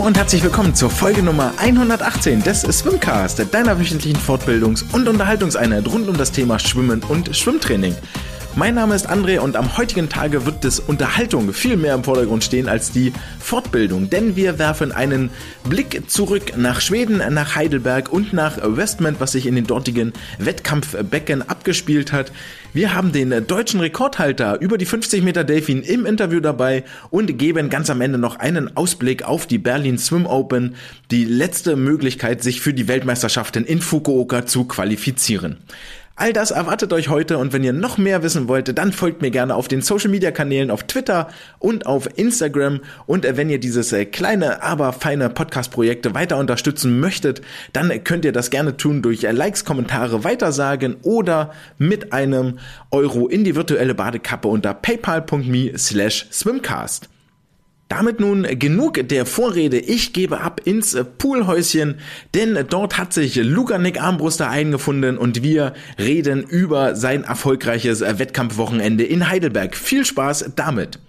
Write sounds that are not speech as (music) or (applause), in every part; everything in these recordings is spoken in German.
Hallo und herzlich willkommen zur Folge Nummer 118 des Swimcast, deiner wöchentlichen Fortbildungs- und Unterhaltungseinheit rund um das Thema Schwimmen und Schwimmtraining. Mein Name ist André und am heutigen Tage wird das Unterhaltung viel mehr im Vordergrund stehen als die Fortbildung, denn wir werfen einen Blick zurück nach Schweden, nach Heidelberg und nach Westment, was sich in den dortigen Wettkampfbecken abgespielt hat. Wir haben den deutschen Rekordhalter über die 50 Meter Delfin im Interview dabei und geben ganz am Ende noch einen Ausblick auf die Berlin Swim Open, die letzte Möglichkeit, sich für die Weltmeisterschaften in Fukuoka zu qualifizieren. All das erwartet euch heute und wenn ihr noch mehr wissen wollt, dann folgt mir gerne auf den Social Media Kanälen auf Twitter und auf Instagram und wenn ihr dieses äh, kleine, aber feine Podcast Projekte weiter unterstützen möchtet, dann könnt ihr das gerne tun durch äh, Likes, Kommentare, Weitersagen oder mit einem Euro in die virtuelle Badekappe unter paypal.me slash swimcast. Damit nun genug der Vorrede. Ich gebe ab ins Poolhäuschen, denn dort hat sich Luca Nick Armbruster eingefunden und wir reden über sein erfolgreiches Wettkampfwochenende in Heidelberg. Viel Spaß damit.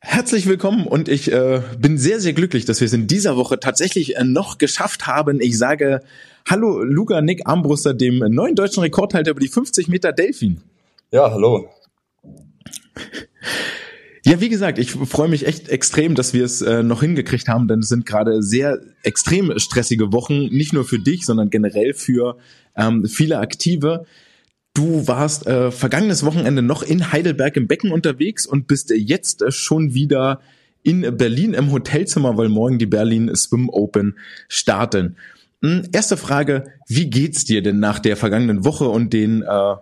Herzlich willkommen und ich äh, bin sehr, sehr glücklich, dass wir es in dieser Woche tatsächlich äh, noch geschafft haben. Ich sage Hallo Luca Nick Armbruster, dem neuen deutschen Rekordhalter über die 50 Meter Delfin. Ja, hallo. Ja, wie gesagt, ich freue mich echt extrem, dass wir es äh, noch hingekriegt haben, denn es sind gerade sehr extrem stressige Wochen, nicht nur für dich, sondern generell für ähm, viele Aktive. Du warst äh, vergangenes Wochenende noch in Heidelberg im Becken unterwegs und bist jetzt äh, schon wieder in Berlin im Hotelzimmer, weil morgen die Berlin Swim Open starten. Hm, erste Frage, wie geht's dir denn nach der vergangenen Woche und den äh,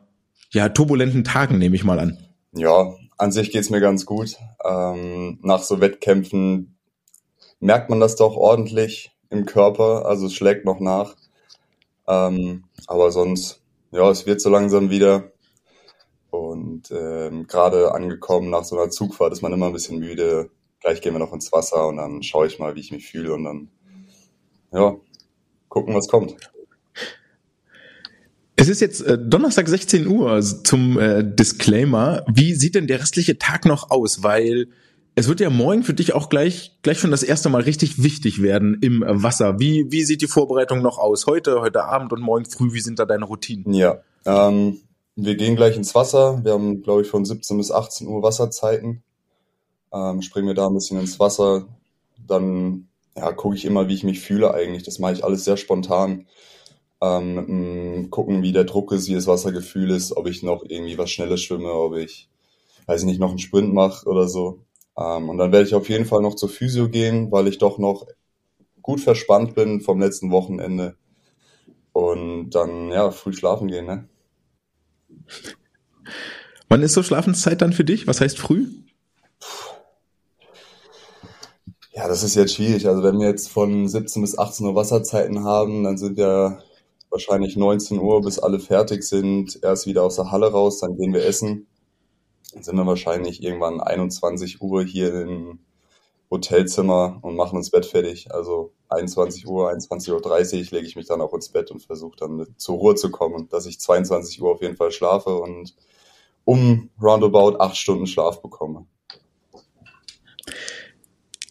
ja, turbulenten Tagen, nehme ich mal an? Ja, an sich geht's mir ganz gut. Ähm, nach so Wettkämpfen merkt man das doch ordentlich im Körper, also es schlägt noch nach. Ähm, aber sonst, ja, es wird so langsam wieder. Und ähm, gerade angekommen nach so einer Zugfahrt ist man immer ein bisschen müde. Gleich gehen wir noch ins Wasser und dann schaue ich mal, wie ich mich fühle und dann, ja, gucken, was kommt. Es ist jetzt äh, Donnerstag 16 Uhr zum äh, Disclaimer. Wie sieht denn der restliche Tag noch aus? Weil es wird ja morgen für dich auch gleich, gleich schon das erste Mal richtig wichtig werden im Wasser. Wie, wie sieht die Vorbereitung noch aus? Heute, heute Abend und morgen früh, wie sind da deine Routinen? Ja, ähm, wir gehen gleich ins Wasser. Wir haben, glaube ich, von 17 bis 18 Uhr Wasserzeiten. Ähm, springen wir da ein bisschen ins Wasser. Dann ja, gucke ich immer, wie ich mich fühle eigentlich. Das mache ich alles sehr spontan ähm, gucken, wie der Druck ist, wie das Wassergefühl ist, ob ich noch irgendwie was Schnelles schwimme, ob ich, weiß ich nicht, noch einen Sprint mache oder so. Ähm, und dann werde ich auf jeden Fall noch zur Physio gehen, weil ich doch noch gut verspannt bin vom letzten Wochenende. Und dann, ja, früh schlafen gehen, ne? Wann ist so Schlafenszeit dann für dich? Was heißt früh? Ja, das ist jetzt schwierig. Also wenn wir jetzt von 17 bis 18 Uhr Wasserzeiten haben, dann sind ja wahrscheinlich 19 Uhr, bis alle fertig sind, erst wieder aus der Halle raus, dann gehen wir essen. Dann sind wir wahrscheinlich irgendwann 21 Uhr hier im Hotelzimmer und machen uns Bett fertig. Also 21 Uhr, 21.30 Uhr lege ich mich dann auch ins Bett und versuche dann zur Ruhe zu kommen, dass ich 22 Uhr auf jeden Fall schlafe und um roundabout acht Stunden Schlaf bekomme.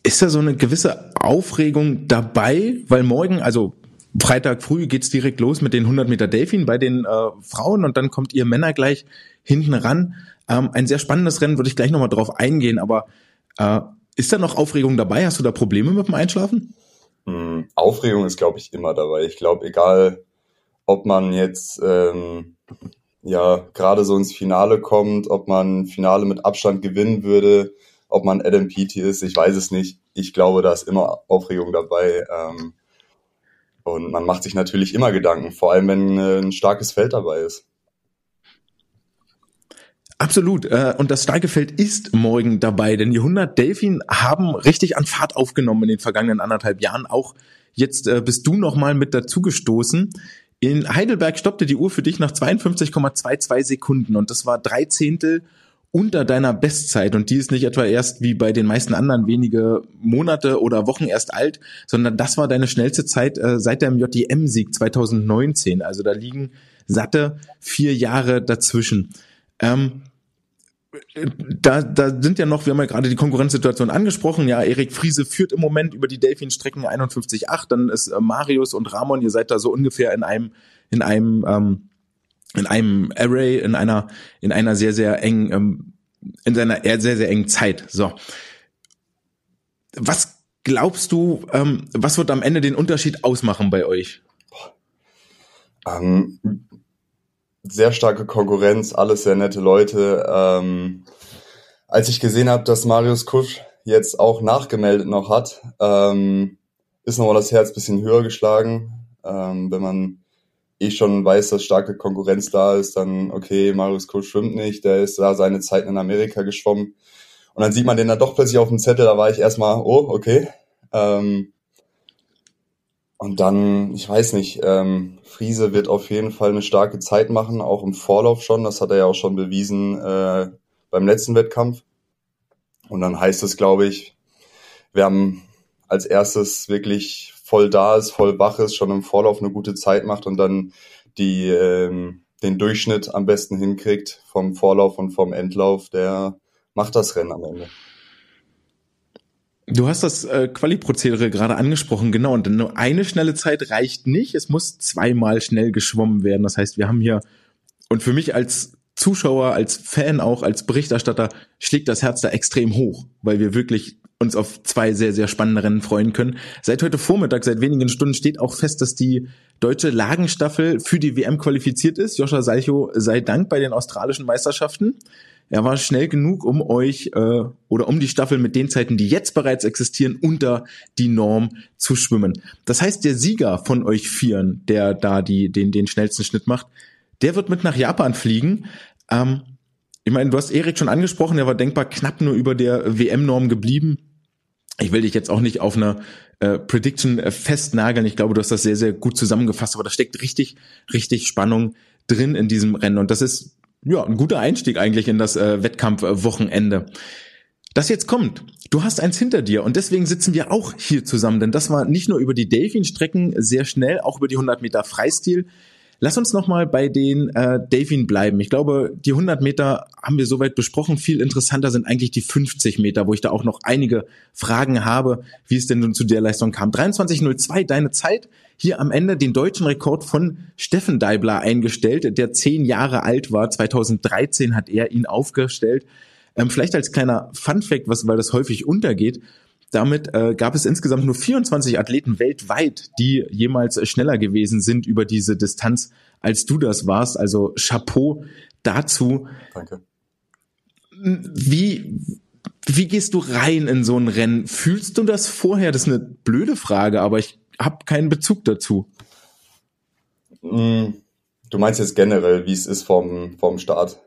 Ist da so eine gewisse Aufregung dabei? Weil morgen, also Freitag früh geht's direkt los mit den 100 Meter Delfin bei den äh, Frauen und dann kommt ihr Männer gleich hinten ran. Ähm, ein sehr spannendes Rennen, würde ich gleich nochmal drauf eingehen, aber äh, ist da noch Aufregung dabei? Hast du da Probleme mit dem Einschlafen? Mm, Aufregung ist, glaube ich, immer dabei. Ich glaube, egal, ob man jetzt ähm, ja gerade so ins Finale kommt, ob man Finale mit Abstand gewinnen würde, ob man Adam Peaty ist, ich weiß es nicht. Ich glaube, da ist immer Aufregung dabei. Ähm, und man macht sich natürlich immer Gedanken, vor allem wenn äh, ein starkes Feld dabei ist. Absolut. Äh, und das starke Feld ist morgen dabei, denn die 100 Delfin haben richtig an Fahrt aufgenommen in den vergangenen anderthalb Jahren. Auch jetzt äh, bist du nochmal mit dazugestoßen. In Heidelberg stoppte die Uhr für dich nach 52,22 Sekunden und das war drei Zehntel unter deiner Bestzeit und die ist nicht etwa erst wie bei den meisten anderen wenige Monate oder Wochen erst alt, sondern das war deine schnellste Zeit äh, seit deinem JDM-Sieg 2019. Also da liegen satte vier Jahre dazwischen. Ähm, da, da sind ja noch, wir haben ja gerade die Konkurrenzsituation angesprochen, ja, Erik Friese führt im Moment über die Delfin-Strecken 51,8, dann ist äh, Marius und Ramon, ihr seid da so ungefähr in einem, in einem, ähm, in einem Array, in einer, in einer sehr, sehr engen, ähm, in seiner sehr, sehr engen Zeit. So. Was glaubst du, ähm, was wird am Ende den Unterschied ausmachen bei euch? Ähm, sehr starke Konkurrenz, alles sehr nette Leute. Ähm, als ich gesehen habe, dass Marius Kusch jetzt auch nachgemeldet noch hat, ähm, ist nochmal das Herz bisschen höher geschlagen. Ähm, wenn man eh schon weiß, dass starke Konkurrenz da ist, dann okay, Marius Kusch schwimmt nicht, der ist da seine Zeit in Amerika geschwommen. Und dann sieht man den dann doch plötzlich auf dem Zettel, da war ich erstmal, oh, okay. Ähm, und dann, ich weiß nicht, ähm, Friese wird auf jeden Fall eine starke Zeit machen, auch im Vorlauf schon. Das hat er ja auch schon bewiesen äh, beim letzten Wettkampf. Und dann heißt es, glaube ich, wir haben als erstes wirklich voll da ist, voll wach ist, schon im Vorlauf eine gute Zeit macht und dann die ähm, den Durchschnitt am besten hinkriegt vom Vorlauf und vom Endlauf, der macht das Rennen am Ende. Du hast das äh, Quali-Prozedere gerade angesprochen, genau. Und nur eine schnelle Zeit reicht nicht. Es muss zweimal schnell geschwommen werden. Das heißt, wir haben hier, und für mich als Zuschauer, als Fan auch, als Berichterstatter, schlägt das Herz da extrem hoch, weil wir wirklich uns auf zwei sehr, sehr spannende Rennen freuen können. Seit heute Vormittag, seit wenigen Stunden steht auch fest, dass die deutsche Lagenstaffel für die WM qualifiziert ist. Joscha Salcho sei Dank bei den australischen Meisterschaften. Er war schnell genug, um euch äh, oder um die Staffel mit den Zeiten, die jetzt bereits existieren, unter die Norm zu schwimmen. Das heißt, der Sieger von euch Vieren, der da die, den, den schnellsten Schnitt macht, der wird mit nach Japan fliegen. Ähm, ich meine, du hast Erik schon angesprochen, er war denkbar knapp nur über der WM-Norm geblieben. Ich will dich jetzt auch nicht auf einer äh, Prediction äh, festnageln. Ich glaube, du hast das sehr, sehr gut zusammengefasst, aber da steckt richtig, richtig Spannung drin in diesem Rennen. Und das ist ja, ein guter Einstieg eigentlich in das äh, Wettkampfwochenende. Das jetzt kommt. Du hast eins hinter dir und deswegen sitzen wir auch hier zusammen, denn das war nicht nur über die Delfin-Strecken sehr schnell, auch über die 100 Meter Freistil. Lass uns nochmal bei den äh, Delfin bleiben. Ich glaube, die 100 Meter haben wir soweit besprochen. Viel interessanter sind eigentlich die 50 Meter, wo ich da auch noch einige Fragen habe, wie es denn nun zu der Leistung kam. 23.02, deine Zeit. Hier am Ende den deutschen Rekord von Steffen Deibler eingestellt, der zehn Jahre alt war. 2013 hat er ihn aufgestellt. Ähm, vielleicht als kleiner Fun-Fact, was, weil das häufig untergeht. Damit äh, gab es insgesamt nur 24 Athleten weltweit, die jemals schneller gewesen sind über diese Distanz, als du das warst. Also Chapeau dazu. Danke. Wie, wie gehst du rein in so ein Rennen? Fühlst du das vorher? Das ist eine blöde Frage, aber ich habe keinen Bezug dazu. Mm, du meinst jetzt generell, wie es ist vom, vom Start?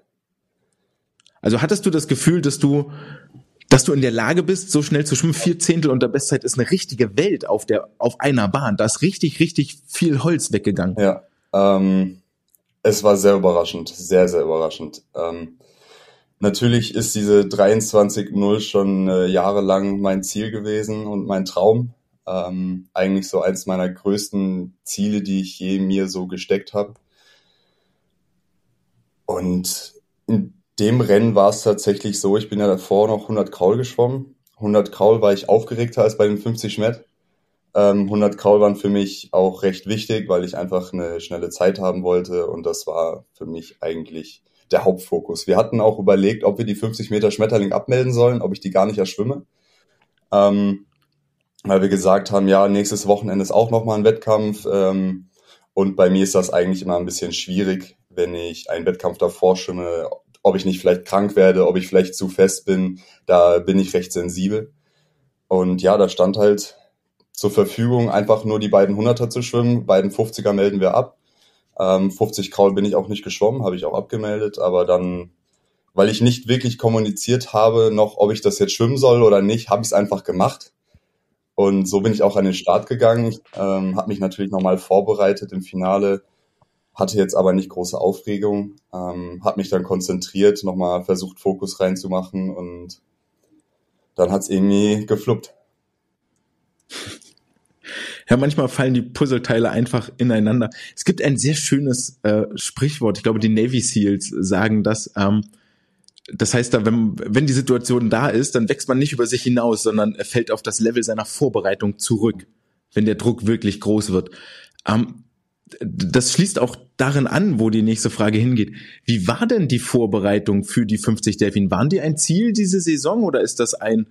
Also hattest du das Gefühl, dass du dass du in der Lage bist, so schnell zu schwimmen. Vier Zehntel unter Bestzeit ist eine richtige Welt auf der, auf einer Bahn. Da ist richtig, richtig viel Holz weggegangen. Ja, ähm, es war sehr überraschend, sehr, sehr überraschend. Ähm, natürlich ist diese 23-0 schon äh, jahrelang mein Ziel gewesen und mein Traum. Ähm, eigentlich so eins meiner größten Ziele, die ich je mir so gesteckt habe. Und dem Rennen war es tatsächlich so, ich bin ja davor noch 100 Kraul geschwommen. 100 Kraul war ich aufgeregter als bei den 50 Schmett. Ähm, 100 Kraul waren für mich auch recht wichtig, weil ich einfach eine schnelle Zeit haben wollte und das war für mich eigentlich der Hauptfokus. Wir hatten auch überlegt, ob wir die 50 Meter Schmetterling abmelden sollen, ob ich die gar nicht erschwimme. Ähm, weil wir gesagt haben, ja, nächstes Wochenende ist auch nochmal ein Wettkampf. Ähm, und bei mir ist das eigentlich immer ein bisschen schwierig, wenn ich einen Wettkampf davor schwimme, ob ich nicht vielleicht krank werde, ob ich vielleicht zu fest bin, da bin ich recht sensibel. Und ja, da stand halt zur Verfügung, einfach nur die beiden Hunderter zu schwimmen. Beiden 50er melden wir ab. Ähm, 50 Kraul bin ich auch nicht geschwommen, habe ich auch abgemeldet, aber dann, weil ich nicht wirklich kommuniziert habe, noch, ob ich das jetzt schwimmen soll oder nicht, habe ich es einfach gemacht. Und so bin ich auch an den Start gegangen, ähm, habe mich natürlich nochmal vorbereitet im Finale, hatte jetzt aber nicht große Aufregung, ähm, habe mich dann konzentriert, nochmal versucht, Fokus reinzumachen und dann hat's irgendwie gefluppt. (laughs) Ja, manchmal fallen die Puzzleteile einfach ineinander. Es gibt ein sehr schönes äh, Sprichwort, ich glaube, die Navy SEALs sagen das, ähm, das heißt, da, wenn, wenn die Situation da ist, dann wächst man nicht über sich hinaus, sondern er fällt auf das Level seiner Vorbereitung zurück, wenn der Druck wirklich groß wird. Ähm, das schließt auch darin an, wo die nächste Frage hingeht. Wie war denn die Vorbereitung für die 50 Delfin? Waren die ein Ziel diese Saison oder ist das ein,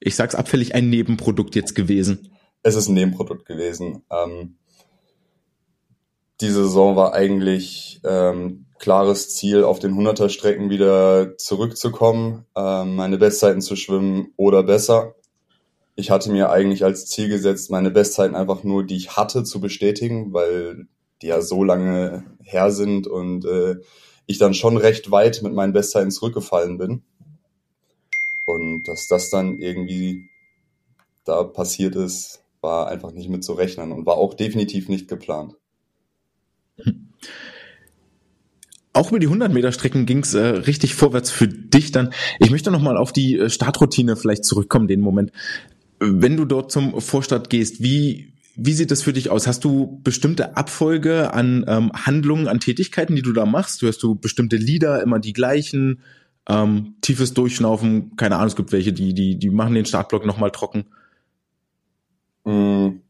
ich sag's abfällig, ein Nebenprodukt jetzt gewesen? Es ist ein Nebenprodukt gewesen. Ähm, die Saison war eigentlich ähm, klares Ziel, auf den 100er Strecken wieder zurückzukommen, ähm, meine Bestzeiten zu schwimmen oder besser. Ich hatte mir eigentlich als Ziel gesetzt, meine Bestzeiten einfach nur, die ich hatte, zu bestätigen, weil die ja so lange her sind und äh, ich dann schon recht weit mit meinen Bestzeiten zurückgefallen bin. Und dass das dann irgendwie da passiert ist, war einfach nicht mit zu rechnen und war auch definitiv nicht geplant. Auch über die 100 Meter Strecken ging es äh, richtig vorwärts für dich dann. Ich möchte noch mal auf die äh, Startroutine vielleicht zurückkommen, den Moment. Wenn du dort zum Vorstart gehst, wie, wie sieht das für dich aus? Hast du bestimmte Abfolge an ähm, Handlungen, an Tätigkeiten, die du da machst? Hörst du bestimmte Lieder, immer die gleichen? Ähm, tiefes Durchschnaufen, keine Ahnung, es gibt welche, die, die, die machen den Startblock nochmal trocken. Mm,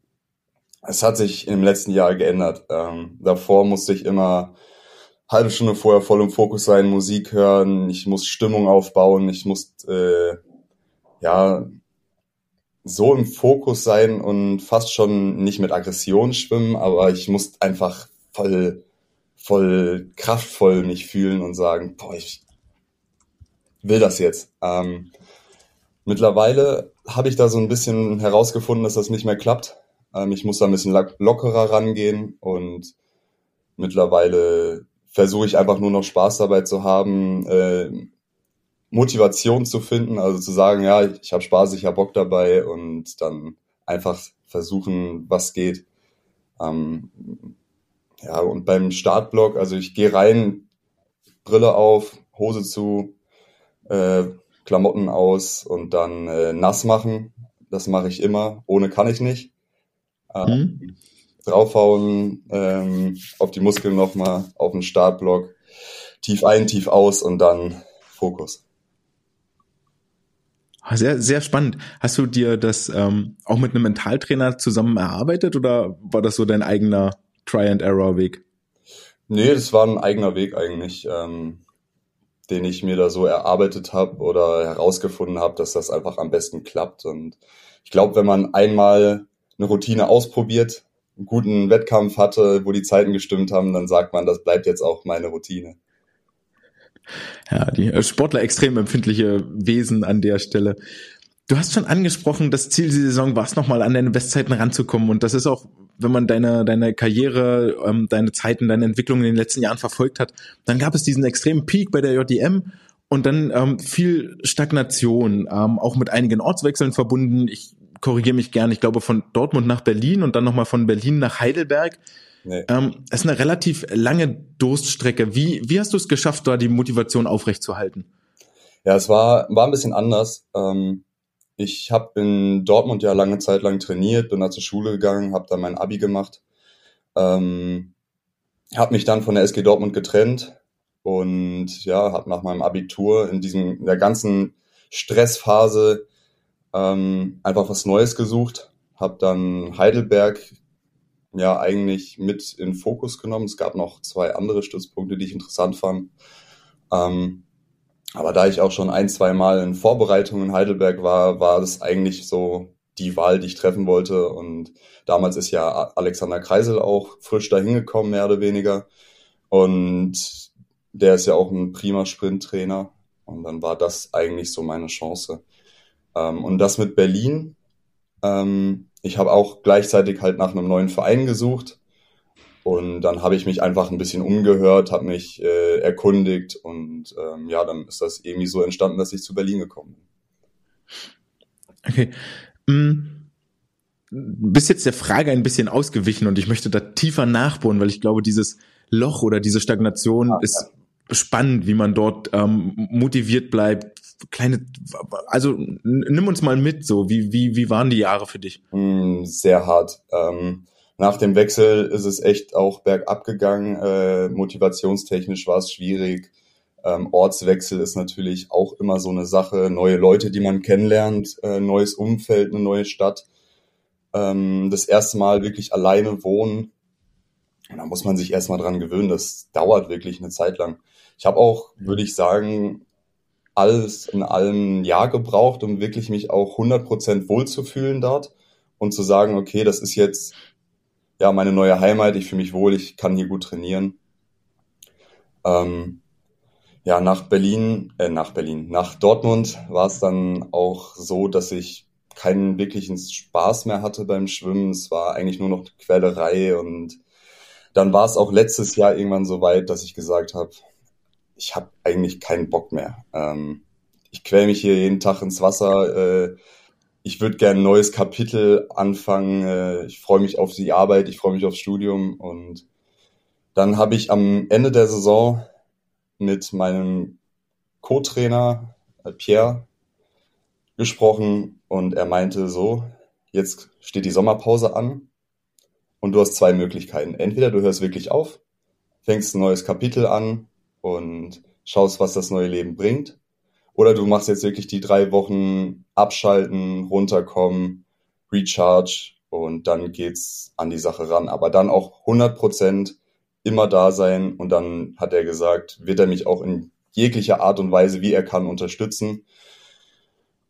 es hat sich im letzten Jahr geändert. Ähm, davor musste ich immer halbe Stunde vorher voll im Fokus sein, Musik hören, ich muss Stimmung aufbauen, ich muss äh, ja so im Fokus sein und fast schon nicht mit Aggression schwimmen, aber ich muss einfach voll voll kraftvoll mich fühlen und sagen, boah, ich will das jetzt. Ähm, mittlerweile habe ich da so ein bisschen herausgefunden, dass das nicht mehr klappt. Ähm, ich muss da ein bisschen lockerer rangehen und mittlerweile versuche ich einfach nur noch Spaß dabei zu haben, äh, Motivation zu finden, also zu sagen, ja, ich habe Spaß, ich habe Bock dabei und dann einfach versuchen, was geht. Ähm, ja, und beim Startblock, also ich gehe rein, Brille auf, Hose zu, äh, Klamotten aus und dann äh, nass machen. Das mache ich immer. Ohne kann ich nicht. Ähm, mhm. Draufhauen, ähm, auf die Muskeln nochmal, auf den Startblock, tief ein, tief aus und dann Fokus. Sehr, sehr spannend. Hast du dir das ähm, auch mit einem Mentaltrainer zusammen erarbeitet oder war das so dein eigener Try-and-Error-Weg? Nee, das war ein eigener Weg eigentlich, ähm, den ich mir da so erarbeitet habe oder herausgefunden habe, dass das einfach am besten klappt. Und ich glaube, wenn man einmal eine Routine ausprobiert, einen guten Wettkampf hatte, wo die Zeiten gestimmt haben, dann sagt man, das bleibt jetzt auch meine Routine. Ja, die äh, Sportler extrem empfindliche Wesen an der Stelle. Du hast schon angesprochen, das Ziel dieser Saison war es nochmal an deine Bestzeiten ranzukommen und das ist auch, wenn man deine, deine Karriere, ähm, deine Zeiten, deine Entwicklung in den letzten Jahren verfolgt hat, dann gab es diesen extremen Peak bei der JDM und dann ähm, viel Stagnation, ähm, auch mit einigen Ortswechseln verbunden. Ich korrigiere mich gern, ich glaube von Dortmund nach Berlin und dann nochmal von Berlin nach Heidelberg. Nee. Ähm, es ist eine relativ lange Durststrecke. Wie, wie hast du es geschafft, da die Motivation aufrechtzuerhalten? Ja, es war, war ein bisschen anders. Ähm, ich habe in Dortmund ja lange Zeit lang trainiert, bin da zur Schule gegangen, habe da mein Abi gemacht, ähm, habe mich dann von der SG Dortmund getrennt und ja, habe nach meinem Abitur in diesem in der ganzen Stressphase ähm, einfach was Neues gesucht, habe dann Heidelberg ja eigentlich mit in Fokus genommen. Es gab noch zwei andere Stützpunkte, die ich interessant fand. Ähm, aber da ich auch schon ein, zwei Mal in Vorbereitung in Heidelberg war, war das eigentlich so die Wahl, die ich treffen wollte. Und damals ist ja Alexander Kreisel auch frisch dahin gekommen, mehr oder weniger. Und der ist ja auch ein prima Sprinttrainer. Und dann war das eigentlich so meine Chance. Ähm, und das mit Berlin. Ähm, ich habe auch gleichzeitig halt nach einem neuen Verein gesucht. Und dann habe ich mich einfach ein bisschen umgehört, habe mich äh, erkundigt und ähm, ja, dann ist das irgendwie so entstanden, dass ich zu Berlin gekommen bin. Okay. Mm. Bist jetzt der Frage ein bisschen ausgewichen und ich möchte da tiefer nachbohren, weil ich glaube, dieses Loch oder diese Stagnation ja, ist ja. spannend, wie man dort ähm, motiviert bleibt, kleine, also nimm uns mal mit, so wie wie wie waren die Jahre für dich? Mm, sehr hart. Ähm, nach dem Wechsel ist es echt auch bergab gegangen. Äh, motivationstechnisch war es schwierig. Ähm, Ortswechsel ist natürlich auch immer so eine Sache. Neue Leute, die man kennenlernt, äh, neues Umfeld, eine neue Stadt. Ähm, das erste Mal wirklich alleine wohnen. Und da muss man sich erstmal dran gewöhnen. Das dauert wirklich eine Zeit lang. Ich habe auch, würde ich sagen, alles in allem ein Jahr gebraucht, um wirklich mich auch 100% wohlzufühlen dort und zu sagen, okay, das ist jetzt ja meine neue Heimat, ich fühle mich wohl, ich kann hier gut trainieren. Ähm, ja, nach Berlin, äh, nach Berlin, nach Dortmund war es dann auch so, dass ich keinen wirklichen Spaß mehr hatte beim Schwimmen. Es war eigentlich nur noch Quälerei und dann war es auch letztes Jahr irgendwann so weit, dass ich gesagt habe, ich habe eigentlich keinen Bock mehr. Ähm, ich quäl mich hier jeden Tag ins Wasser. Äh, ich würde gerne ein neues Kapitel anfangen. Äh, ich freue mich auf die Arbeit, ich freue mich aufs Studium und dann habe ich am Ende der Saison mit meinem Co-Trainer äh, Pierre gesprochen und er meinte so, jetzt steht die Sommerpause an und du hast zwei Möglichkeiten. Entweder du hörst wirklich auf, fängst ein neues Kapitel an und schaust, was das neue Leben bringt. Oder du machst jetzt wirklich die drei Wochen abschalten, runterkommen, recharge und dann geht's an die Sache ran. Aber dann auch 100 Prozent immer da sein und dann hat er gesagt, wird er mich auch in jeglicher Art und Weise, wie er kann, unterstützen.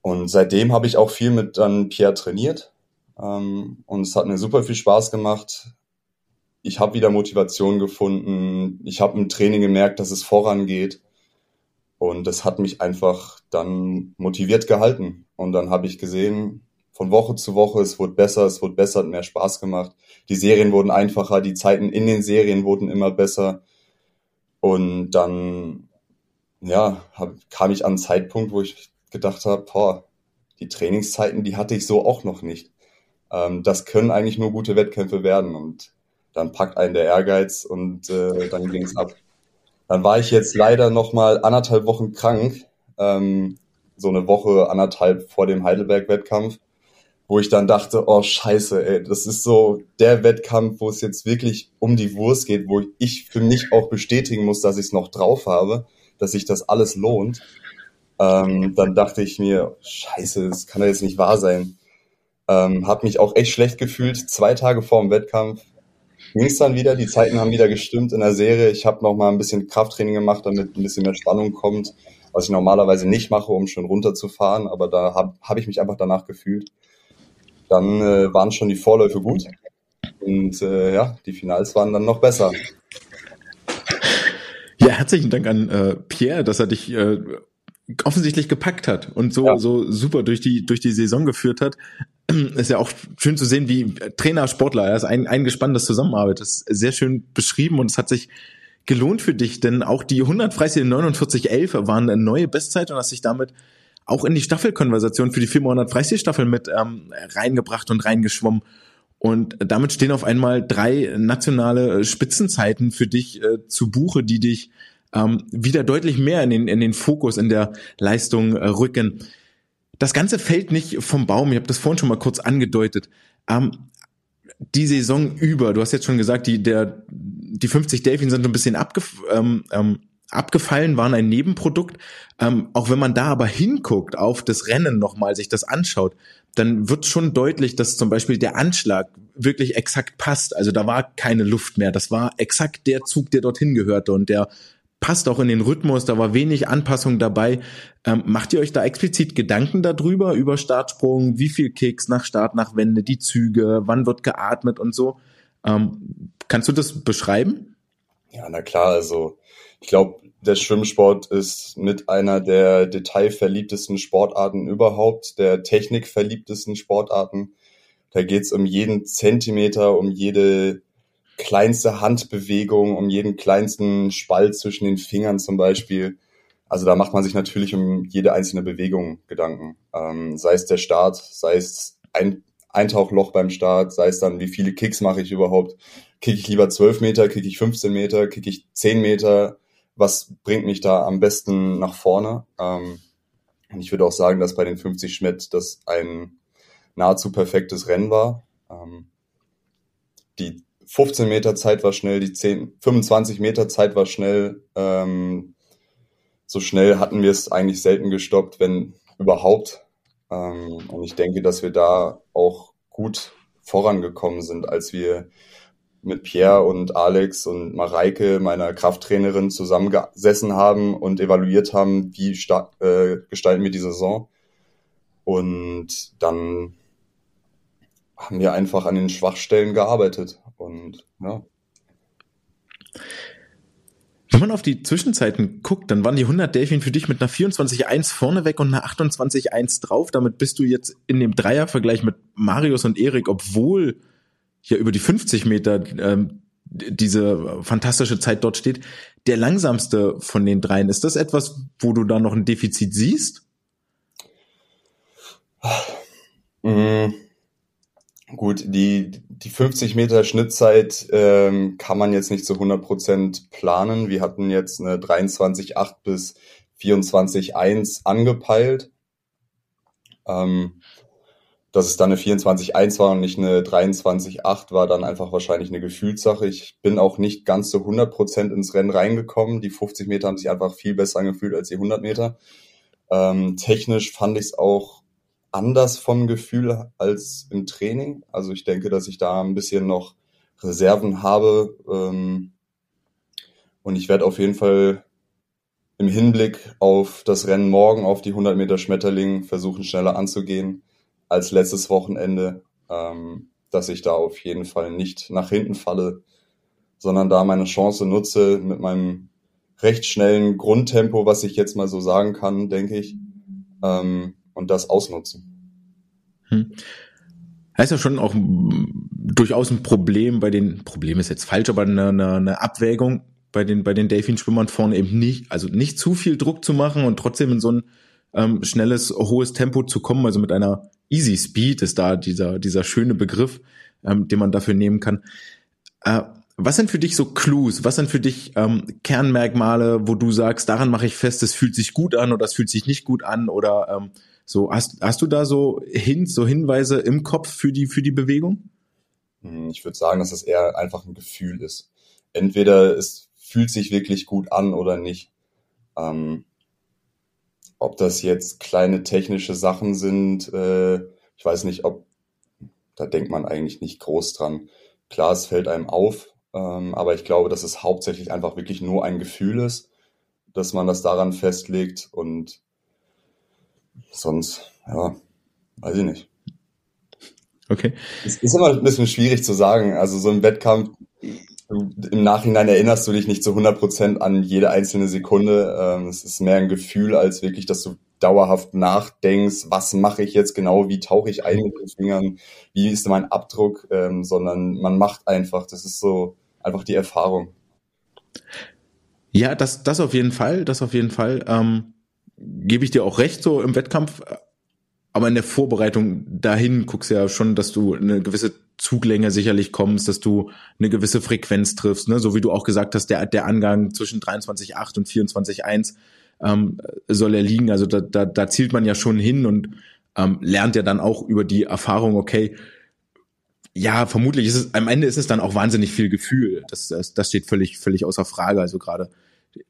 Und seitdem habe ich auch viel mit dann Pierre trainiert ähm, und es hat mir super viel Spaß gemacht. Ich habe wieder Motivation gefunden. Ich habe im Training gemerkt, dass es vorangeht. Und das hat mich einfach dann motiviert gehalten. Und dann habe ich gesehen, von Woche zu Woche, es wurde besser, es wurde besser, hat mehr Spaß gemacht. Die Serien wurden einfacher, die Zeiten in den Serien wurden immer besser. Und dann, ja, hab, kam ich an einen Zeitpunkt, wo ich gedacht habe, boah, die Trainingszeiten, die hatte ich so auch noch nicht. Ähm, das können eigentlich nur gute Wettkämpfe werden. Und dann packt einen der Ehrgeiz und äh, dann ging es ab. Dann war ich jetzt leider noch mal anderthalb Wochen krank, ähm, so eine Woche anderthalb vor dem Heidelberg-Wettkampf wo ich dann dachte, oh scheiße, ey, das ist so der Wettkampf, wo es jetzt wirklich um die Wurst geht, wo ich für mich auch bestätigen muss, dass ich es noch drauf habe, dass sich das alles lohnt. Ähm, dann dachte ich mir, scheiße, das kann ja jetzt nicht wahr sein. Ähm, hab mich auch echt schlecht gefühlt. Zwei Tage vor dem Wettkampf ging es dann wieder. Die Zeiten haben wieder gestimmt in der Serie. Ich habe noch mal ein bisschen Krafttraining gemacht, damit ein bisschen mehr Spannung kommt, was ich normalerweise nicht mache, um schon runterzufahren. Aber da habe hab ich mich einfach danach gefühlt dann äh, waren schon die Vorläufe gut. Und äh, ja, die Finals waren dann noch besser. Ja, herzlichen Dank an äh, Pierre, dass er dich äh, offensichtlich gepackt hat und so ja. so super durch die durch die Saison geführt hat. (clears throat) Ist ja auch schön zu sehen, wie Trainer, Sportler, er ist ein, eingespanntes Zusammenarbeit. Das ist sehr schön beschrieben und es hat sich gelohnt für dich, denn auch die 100 Freistil 4911 waren eine neue Bestzeit und hast sich damit auch in die Staffelkonversation für die 400 Freistilstaffel mit ähm, reingebracht und reingeschwommen. Und damit stehen auf einmal drei nationale Spitzenzeiten für dich äh, zu Buche, die dich ähm, wieder deutlich mehr in den, in den Fokus in der Leistung äh, rücken. Das Ganze fällt nicht vom Baum. Ich habe das vorhin schon mal kurz angedeutet. Ähm, die Saison über, du hast jetzt schon gesagt, die, der, die 50 Delfin sind ein bisschen abgef ähm, ähm, abgefallen, waren ein Nebenprodukt. Ähm, auch wenn man da aber hinguckt auf das Rennen nochmal, sich das anschaut, dann wird schon deutlich, dass zum Beispiel der Anschlag wirklich exakt passt. Also da war keine Luft mehr. Das war exakt der Zug, der dorthin gehörte und der passt auch in den Rhythmus. Da war wenig Anpassung dabei. Ähm, macht ihr euch da explizit Gedanken darüber, über Startsprung, wie viel Kicks nach Start, nach Wende, die Züge, wann wird geatmet und so? Ähm, kannst du das beschreiben? Ja, na klar, also ich glaube, der Schwimmsport ist mit einer der detailverliebtesten Sportarten überhaupt, der technikverliebtesten Sportarten. Da geht's um jeden Zentimeter, um jede kleinste Handbewegung, um jeden kleinsten Spalt zwischen den Fingern zum Beispiel. Also da macht man sich natürlich um jede einzelne Bewegung Gedanken. Ähm, sei es der Start, sei es ein Eintauchloch beim Start, sei es dann, wie viele Kicks mache ich überhaupt. Kick ich lieber 12 Meter, kick ich 15 Meter, kick ich 10 Meter, was bringt mich da am besten nach vorne. Ähm, und ich würde auch sagen, dass bei den 50 Schmidt das ein nahezu perfektes Rennen war. Ähm, die 15 Meter Zeit war schnell, die 10, 25 Meter Zeit war schnell. Ähm, so schnell hatten wir es eigentlich selten gestoppt, wenn überhaupt. Ähm, und ich denke, dass wir da auch gut vorangekommen sind, als wir mit Pierre und Alex und Mareike, meiner Krafttrainerin, zusammengesessen haben und evaluiert haben, wie äh, gestalten wir die Saison. Und dann haben wir einfach an den Schwachstellen gearbeitet. Und ja. Wenn man auf die Zwischenzeiten guckt, dann waren die 100 Delfin für dich mit einer 24-1 vorne weg und einer 28-1 drauf. Damit bist du jetzt in dem Dreiervergleich mit Marius und Erik, obwohl ja über die 50 Meter ähm, diese fantastische Zeit dort steht, der langsamste von den dreien. Ist das etwas, wo du da noch ein Defizit siehst? Mhm. Gut, die, die 50 Meter Schnittzeit ähm, kann man jetzt nicht zu 100 Prozent planen. Wir hatten jetzt eine 23,8 bis 24,1 angepeilt. Ähm, dass es dann eine 24-1 war und nicht eine 23-8 war dann einfach wahrscheinlich eine Gefühlssache. Ich bin auch nicht ganz zu 100 Prozent ins Rennen reingekommen. Die 50 Meter haben sich einfach viel besser angefühlt als die 100 Meter. Ähm, technisch fand ich es auch anders vom Gefühl als im Training. Also ich denke, dass ich da ein bisschen noch Reserven habe. Ähm, und ich werde auf jeden Fall im Hinblick auf das Rennen morgen, auf die 100 Meter Schmetterling, versuchen schneller anzugehen als letztes Wochenende, ähm, dass ich da auf jeden Fall nicht nach hinten falle, sondern da meine Chance nutze mit meinem recht schnellen Grundtempo, was ich jetzt mal so sagen kann, denke ich, ähm, und das ausnutzen. Hm. Das ist ja schon auch durchaus ein Problem bei den, Problem ist jetzt falsch, aber eine, eine, eine Abwägung bei den, bei den Delfin-Schwimmern vorne eben nicht, also nicht zu viel Druck zu machen und trotzdem in so ein ähm, schnelles, hohes Tempo zu kommen, also mit einer Easy Speed ist da dieser, dieser schöne Begriff, ähm, den man dafür nehmen kann. Äh, was sind für dich so Clues? Was sind für dich ähm, Kernmerkmale, wo du sagst, daran mache ich fest, es fühlt sich gut an oder es fühlt sich nicht gut an oder ähm, so hast, hast du da so Hints, so Hinweise im Kopf für die für die Bewegung? Hm, ich würde sagen, dass es eher einfach ein Gefühl ist. Entweder es fühlt sich wirklich gut an oder nicht. Ähm, ob das jetzt kleine technische Sachen sind, äh, ich weiß nicht, ob, da denkt man eigentlich nicht groß dran. Klar, es fällt einem auf, ähm, aber ich glaube, dass es hauptsächlich einfach wirklich nur ein Gefühl ist, dass man das daran festlegt und sonst, ja, weiß ich nicht. Okay. Es ist immer ein bisschen schwierig zu sagen. Also so ein Wettkampf, im Nachhinein erinnerst du dich nicht zu 100 Prozent an jede einzelne Sekunde. Ähm, es ist mehr ein Gefühl, als wirklich, dass du dauerhaft nachdenkst, was mache ich jetzt genau, wie tauche ich ein mit den Fingern, wie ist mein Abdruck, ähm, sondern man macht einfach. Das ist so einfach die Erfahrung. Ja, das, das auf jeden Fall, das auf jeden Fall. Ähm, Gebe ich dir auch recht, so im Wettkampf. Aber in der Vorbereitung dahin guckst du ja schon, dass du eine gewisse Zuglänge sicherlich kommst, dass du eine gewisse Frequenz triffst, ne? so wie du auch gesagt hast, der, der Angang zwischen 23,8 und 24,1 ähm, soll er liegen. Also da, da, da zielt man ja schon hin und ähm, lernt ja dann auch über die Erfahrung, okay, ja, vermutlich ist es, am Ende ist es dann auch wahnsinnig viel Gefühl. Das, das, das steht völlig, völlig außer Frage. Also gerade,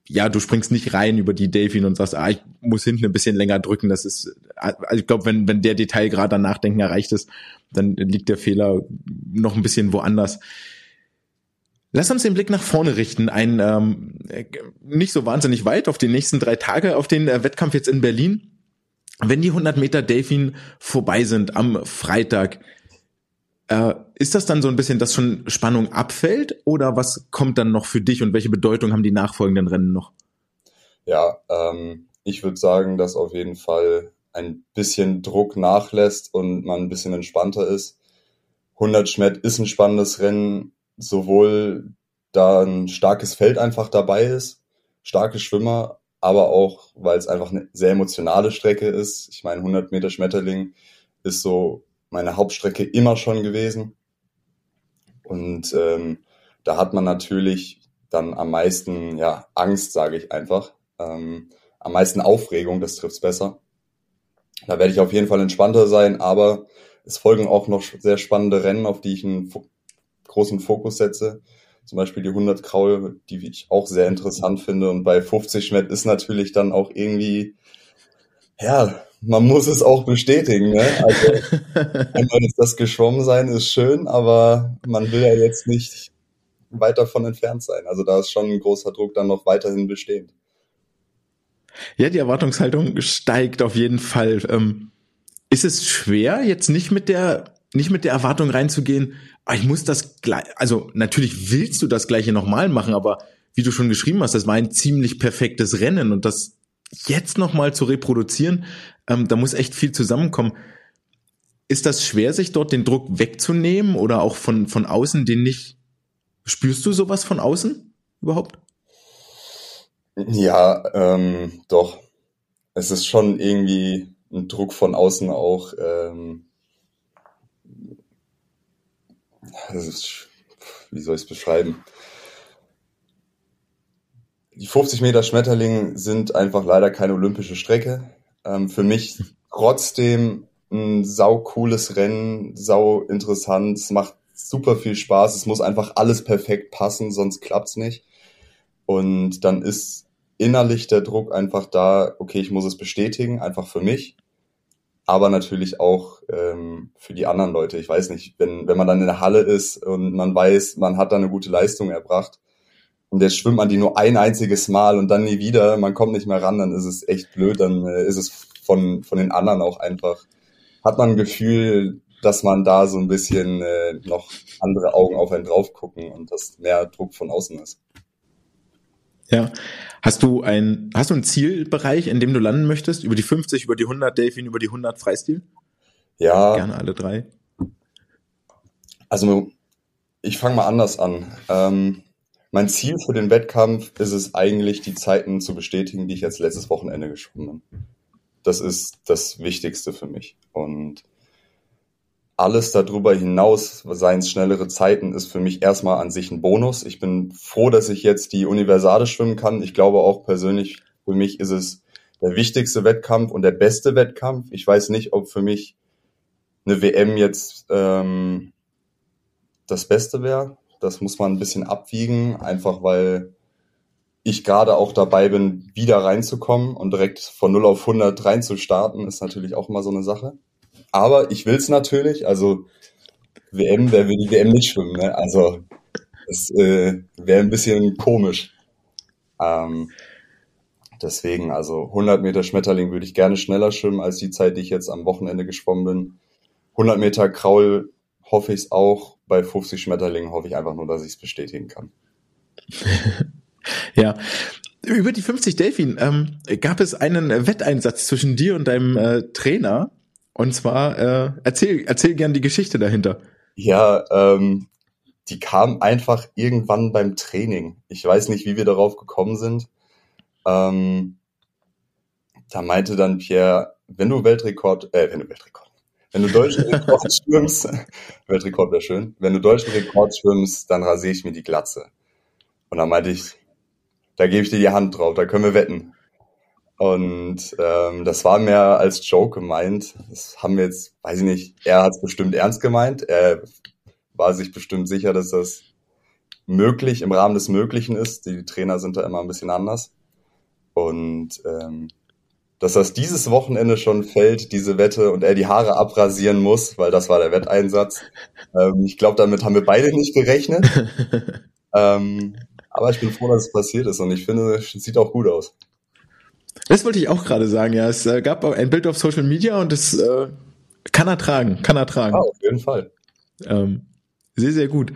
ja, du springst nicht rein über die Delfin und sagst, ah, ich muss hinten ein bisschen länger drücken. Das ist, also ich glaube, wenn, wenn der Detail gerade dann Nachdenken erreicht ist, dann liegt der Fehler noch ein bisschen woanders. Lass uns den Blick nach vorne richten, ein ähm, nicht so wahnsinnig weit auf die nächsten drei Tage, auf den äh, Wettkampf jetzt in Berlin. Wenn die 100 Meter Delfin vorbei sind am Freitag, äh, ist das dann so ein bisschen, dass schon Spannung abfällt oder was kommt dann noch für dich und welche Bedeutung haben die nachfolgenden Rennen noch? Ja, ähm, ich würde sagen, dass auf jeden Fall ein bisschen Druck nachlässt und man ein bisschen entspannter ist. 100 Schmett ist ein spannendes Rennen, sowohl da ein starkes Feld einfach dabei ist, starke Schwimmer, aber auch, weil es einfach eine sehr emotionale Strecke ist. Ich meine, 100 Meter Schmetterling ist so meine Hauptstrecke immer schon gewesen. Und ähm, da hat man natürlich dann am meisten ja, Angst, sage ich einfach. Ähm, am meisten Aufregung, das trifft's besser. Da werde ich auf jeden Fall entspannter sein, aber es folgen auch noch sehr spannende Rennen, auf die ich einen großen Fokus setze. zum Beispiel die 100 Kraul, die ich auch sehr interessant finde. Und bei 50 Schmett ist natürlich dann auch irgendwie, ja, man muss es auch bestätigen. Ne? Also (laughs) einmal ist das geschwommen sein ist schön, aber man will ja jetzt nicht weit davon entfernt sein. Also da ist schon ein großer Druck dann noch weiterhin bestehend. Ja, die Erwartungshaltung steigt auf jeden Fall. Ähm, ist es schwer, jetzt nicht mit der, nicht mit der Erwartung reinzugehen, ah, ich muss das gleich, also natürlich willst du das gleiche nochmal machen, aber wie du schon geschrieben hast, das war ein ziemlich perfektes Rennen und das jetzt nochmal zu reproduzieren, ähm, da muss echt viel zusammenkommen. Ist das schwer, sich dort den Druck wegzunehmen oder auch von, von außen den nicht? Spürst du sowas von außen überhaupt? Ja, ähm, doch. Es ist schon irgendwie ein Druck von außen auch. Ähm, ist, wie soll ich es beschreiben? Die 50 Meter Schmetterling sind einfach leider keine olympische Strecke. Ähm, für mich trotzdem ein sau cooles Rennen, sau interessant. Es macht super viel Spaß. Es muss einfach alles perfekt passen, sonst klappt's nicht. Und dann ist innerlich der Druck einfach da, okay, ich muss es bestätigen, einfach für mich, aber natürlich auch ähm, für die anderen Leute. Ich weiß nicht, wenn, wenn man dann in der Halle ist und man weiß, man hat da eine gute Leistung erbracht und jetzt schwimmt man die nur ein einziges Mal und dann nie wieder, man kommt nicht mehr ran, dann ist es echt blöd, dann äh, ist es von, von den anderen auch einfach, hat man ein Gefühl, dass man da so ein bisschen äh, noch andere Augen auf einen drauf gucken und dass mehr Druck von außen ist. Ja. Hast du ein, hast du einen Zielbereich, in dem du landen möchtest? Über die 50, über die 100 Delfin, über die 100 Freistil? Ja. Gerne alle drei. Also, ich fange mal anders an. Ähm, mein Ziel für den Wettkampf ist es eigentlich, die Zeiten zu bestätigen, die ich jetzt letztes Wochenende geschwommen bin. Das ist das Wichtigste für mich. Und alles darüber hinaus, seien es schnellere Zeiten, ist für mich erstmal an sich ein Bonus. Ich bin froh, dass ich jetzt die Universale schwimmen kann. Ich glaube auch persönlich, für mich ist es der wichtigste Wettkampf und der beste Wettkampf. Ich weiß nicht, ob für mich eine WM jetzt ähm, das Beste wäre. Das muss man ein bisschen abwiegen, einfach weil ich gerade auch dabei bin, wieder reinzukommen und direkt von 0 auf 100 reinzustarten, ist natürlich auch immer so eine Sache. Aber ich will es natürlich. Also WM, wer will die WM nicht schwimmen? Ne? Also das äh, wäre ein bisschen komisch. Ähm, deswegen, also 100 Meter Schmetterling würde ich gerne schneller schwimmen als die Zeit, die ich jetzt am Wochenende geschwommen bin. 100 Meter Kraul hoffe ich es auch. Bei 50 Schmetterlingen hoffe ich einfach nur, dass ich es bestätigen kann. (laughs) ja, über die 50 Delfin ähm, gab es einen Wetteinsatz zwischen dir und deinem äh, Trainer. Und zwar, äh, erzähl, erzähl gern die Geschichte dahinter. Ja, ähm, die kam einfach irgendwann beim Training. Ich weiß nicht, wie wir darauf gekommen sind. Ähm, da meinte dann Pierre, wenn du Weltrekord, äh, wenn du Weltrekord, wenn du deutschen Rekord (laughs) schwimmst, Weltrekord wäre schön, wenn du deutschen Rekord schwimmst, dann rasiere ich mir die Glatze. Und dann meinte ich, da gebe ich dir die Hand drauf, da können wir wetten. Und ähm, das war mehr als Joke gemeint. Das haben wir jetzt, weiß ich nicht, er hat es bestimmt ernst gemeint. Er war sich bestimmt sicher, dass das möglich, im Rahmen des Möglichen ist. Die Trainer sind da immer ein bisschen anders. Und ähm, dass das dieses Wochenende schon fällt, diese Wette, und er die Haare abrasieren muss, weil das war der Wetteinsatz. (laughs) Ähm, ich glaube, damit haben wir beide nicht gerechnet. (laughs) ähm, aber ich bin froh, dass es passiert ist und ich finde, es sieht auch gut aus. Das wollte ich auch gerade sagen, ja. Es äh, gab ein Bild auf Social Media und das äh, kann er tragen, kann er tragen. Ja, auf jeden Fall. Ähm, sehr, sehr gut.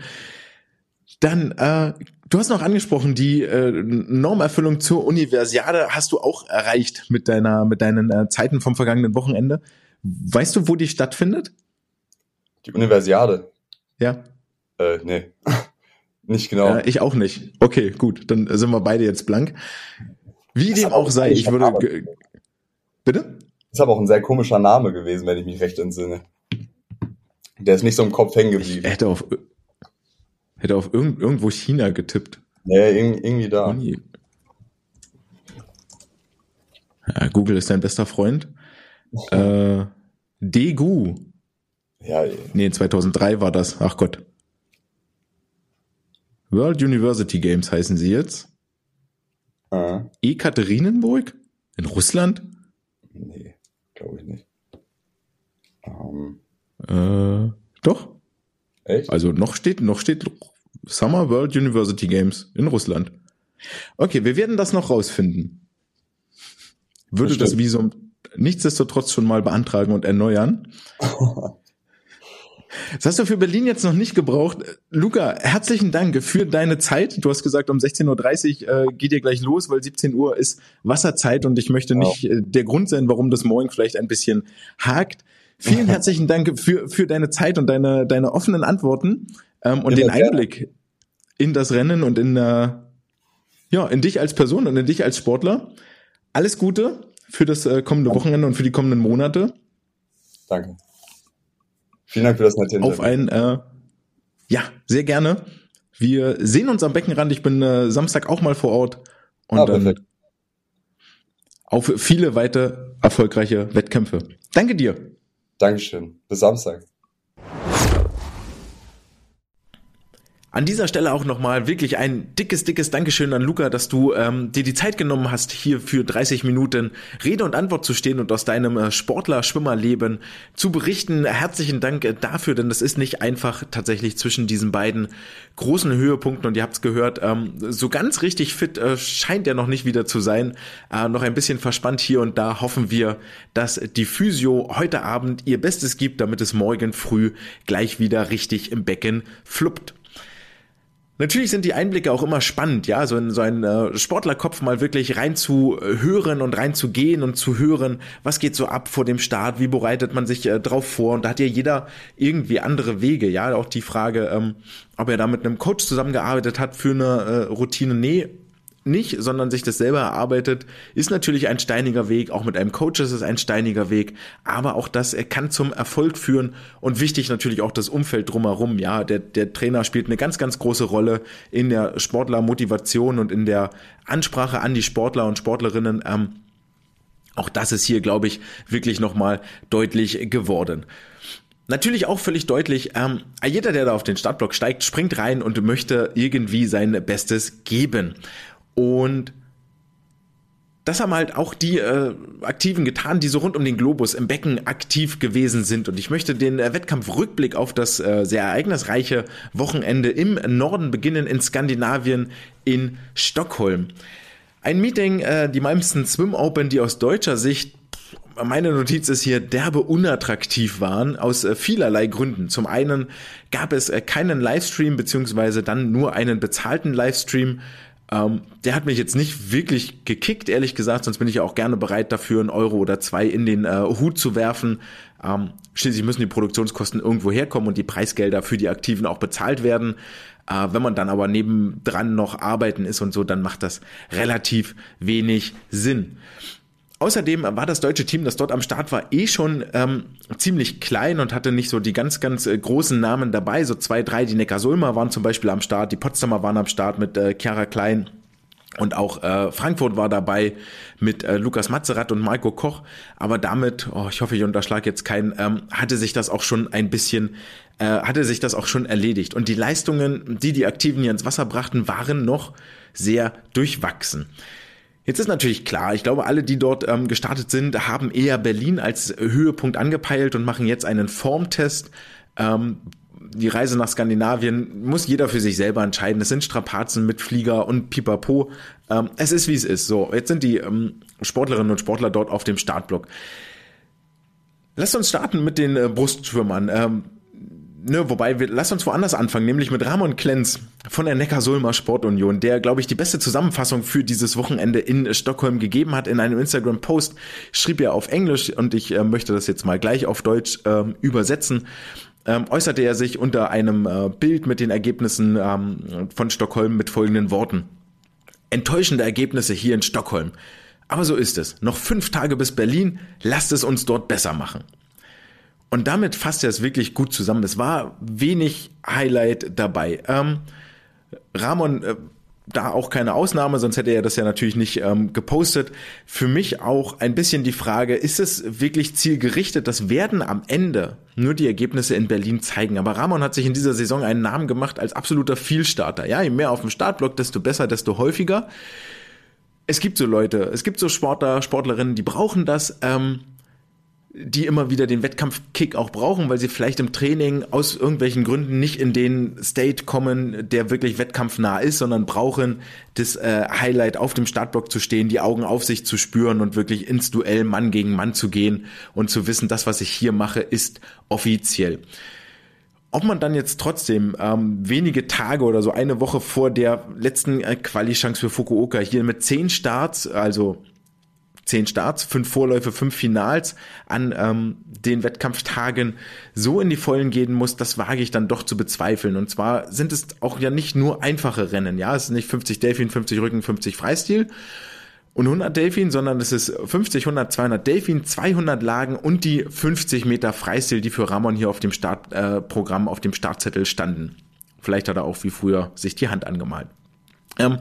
Dann, äh, du hast noch angesprochen, die äh, Normerfüllung zur Universiade hast du auch erreicht mit deiner, mit deinen äh, Zeiten vom vergangenen Wochenende. Weißt du, wo die stattfindet? Die Universiade? Ja. Äh, nee. (laughs) nicht genau. Ja, ich auch nicht. Okay, gut, dann sind wir beide jetzt blank. Wie dem auch sei, ich würde. Bitte? Das ist aber auch ein sehr komischer Name gewesen, wenn ich mich recht entsinne. Der ist nicht so im Kopf hängen geblieben. Ich hätte auf, hätte auf irgend, irgendwo China getippt. Nee, irgendwie da. Ja, Google ist dein bester Freund. (laughs) äh, Degu. Ja, nee, 2003 war das. Ach Gott. World University Games heißen sie jetzt. Ah. Ekaterinenburg? In Russland? Nee, glaube ich nicht. Ähm. Äh, doch. Echt? Also noch steht, noch steht Summer World University Games in Russland. Okay, wir werden das noch rausfinden. Würde das, das Visum nichtsdestotrotz schon mal beantragen und erneuern. (laughs) Das hast du für Berlin jetzt noch nicht gebraucht. Luca, herzlichen Dank für deine Zeit. Du hast gesagt, um 16.30 Uhr äh, geht ihr gleich los, weil 17 Uhr ist Wasserzeit und ich möchte nicht äh, der Grund sein, warum das morgen vielleicht ein bisschen hakt. Vielen herzlichen Dank für, für deine Zeit und deine, deine offenen Antworten ähm, und Immer den Einblick gerne. in das Rennen und in, äh, ja, in dich als Person und in dich als Sportler. Alles Gute für das äh, kommende Wochenende und für die kommenden Monate. Danke. Vielen Dank für das nette Interview. Auf ein, äh, ja, sehr gerne. Wir sehen uns am Beckenrand. Ich bin äh, Samstag auch mal vor Ort. Und ah, dann auf viele weitere erfolgreiche Wettkämpfe. Danke dir. Dankeschön. Bis Samstag. An dieser Stelle auch nochmal wirklich ein dickes, dickes Dankeschön an Luca, dass du ähm, dir die Zeit genommen hast, hier für 30 Minuten Rede und Antwort zu stehen und aus deinem äh, Sportler-Schwimmerleben zu berichten. Herzlichen Dank äh, dafür, denn das ist nicht einfach tatsächlich zwischen diesen beiden großen Höhepunkten und ihr habt es gehört, ähm, so ganz richtig fit äh, scheint er noch nicht wieder zu sein. Äh, noch ein bisschen verspannt hier und da hoffen wir, dass die Physio heute Abend ihr Bestes gibt, damit es morgen früh gleich wieder richtig im Becken fluppt. Natürlich sind die Einblicke auch immer spannend, ja, so in so einen äh, Sportlerkopf mal wirklich rein zu hören und rein zu gehen und zu hören, was geht so ab vor dem Start, wie bereitet man sich äh, drauf vor? Und da hat ja jeder irgendwie andere Wege, ja, auch die Frage, ähm, ob er da mit einem Coach zusammengearbeitet hat für eine äh, Routine, nee, nicht, sondern sich das selber erarbeitet, ist natürlich ein steiniger Weg. Auch mit einem Coach ist es ein steiniger Weg. Aber auch das kann zum Erfolg führen. Und wichtig natürlich auch das Umfeld drumherum. Ja, der, der Trainer spielt eine ganz, ganz große Rolle in der Sportlermotivation und in der Ansprache an die Sportler und Sportlerinnen. Ähm, auch das ist hier, glaube ich, wirklich nochmal deutlich geworden. Natürlich auch völlig deutlich, ähm, jeder, der da auf den Startblock steigt, springt rein und möchte irgendwie sein Bestes geben. Und das haben halt auch die äh, Aktiven getan, die so rund um den Globus im Becken aktiv gewesen sind. Und ich möchte den äh, Wettkampfrückblick auf das äh, sehr ereignisreiche Wochenende im Norden beginnen, in Skandinavien, in Stockholm. Ein Meeting, äh, die meisten Swim Open, die aus deutscher Sicht meine Notiz ist hier derbe unattraktiv waren aus äh, vielerlei Gründen. Zum einen gab es äh, keinen Livestream beziehungsweise dann nur einen bezahlten Livestream ähm, der hat mich jetzt nicht wirklich gekickt, ehrlich gesagt, sonst bin ich ja auch gerne bereit dafür, einen Euro oder zwei in den äh, Hut zu werfen. Ähm, schließlich müssen die Produktionskosten irgendwo herkommen und die Preisgelder für die Aktiven auch bezahlt werden. Äh, wenn man dann aber nebendran noch arbeiten ist und so, dann macht das relativ wenig Sinn. Außerdem war das deutsche Team, das dort am Start war, eh schon ähm, ziemlich klein und hatte nicht so die ganz, ganz äh, großen Namen dabei. So zwei, drei, die Neckarsulmer waren zum Beispiel am Start, die Potsdamer waren am Start mit äh, Chiara Klein. Und auch äh, Frankfurt war dabei mit äh, Lukas Mazerat und Marco Koch. Aber damit, oh, ich hoffe, ich unterschlage jetzt keinen, ähm, hatte sich das auch schon ein bisschen, äh, hatte sich das auch schon erledigt. Und die Leistungen, die die Aktiven hier ins Wasser brachten, waren noch sehr durchwachsen. Jetzt ist natürlich klar, ich glaube, alle, die dort ähm, gestartet sind, haben eher Berlin als Höhepunkt angepeilt und machen jetzt einen Formtest. Ähm, die Reise nach Skandinavien muss jeder für sich selber entscheiden. Es sind Strapazen mit Flieger und Pipapo. Ähm, es ist, wie es ist. So, jetzt sind die ähm, Sportlerinnen und Sportler dort auf dem Startblock. Lasst uns starten mit den äh, Brustschwimmern. Ähm, ne, wobei wir, lass uns woanders anfangen, nämlich mit Ramon Klenz von der Neckar-Sulmer Sportunion, der, glaube ich, die beste Zusammenfassung für dieses Wochenende in Stockholm gegeben hat. In einem Instagram-Post schrieb er auf Englisch und ich äh, möchte das jetzt mal gleich auf Deutsch äh, übersetzen. Ähm, äußerte er sich unter einem äh, Bild mit den Ergebnissen ähm, von Stockholm mit folgenden Worten. Enttäuschende Ergebnisse hier in Stockholm. Aber so ist es. Noch fünf Tage bis Berlin. Lasst es uns dort besser machen. Und damit fasst er es wirklich gut zusammen. Es war wenig Highlight dabei. Ähm, Ramon, äh, da auch keine Ausnahme, sonst hätte er das ja natürlich nicht ähm, gepostet. Für mich auch ein bisschen die Frage, ist es wirklich zielgerichtet? Das werden am Ende nur die Ergebnisse in Berlin zeigen. Aber Ramon hat sich in dieser Saison einen Namen gemacht als absoluter Vielstarter. Ja, je mehr auf dem Startblock, desto besser, desto häufiger. Es gibt so Leute, es gibt so Sportler, Sportlerinnen, die brauchen das. Ähm, die immer wieder den Wettkampfkick auch brauchen, weil sie vielleicht im Training aus irgendwelchen Gründen nicht in den State kommen, der wirklich wettkampfnah ist, sondern brauchen das äh, Highlight auf dem Startblock zu stehen, die Augen auf sich zu spüren und wirklich ins Duell Mann gegen Mann zu gehen und zu wissen, das, was ich hier mache, ist offiziell. Ob man dann jetzt trotzdem ähm, wenige Tage oder so eine Woche vor der letzten äh, Quali-Chance für Fukuoka hier mit zehn Starts, also zehn Starts, fünf Vorläufe, fünf Finals an ähm, den Wettkampftagen so in die Vollen gehen muss, das wage ich dann doch zu bezweifeln. Und zwar sind es auch ja nicht nur einfache Rennen. Ja, es ist nicht 50 Delfin, 50 Rücken, 50 Freistil und 100 Delfin, sondern es ist 50, 100, 200 Delfin, 200 Lagen und die 50 Meter Freistil, die für Ramon hier auf dem Startprogramm, äh, auf dem Startzettel standen. Vielleicht hat er auch wie früher sich die Hand angemalt. Ähm,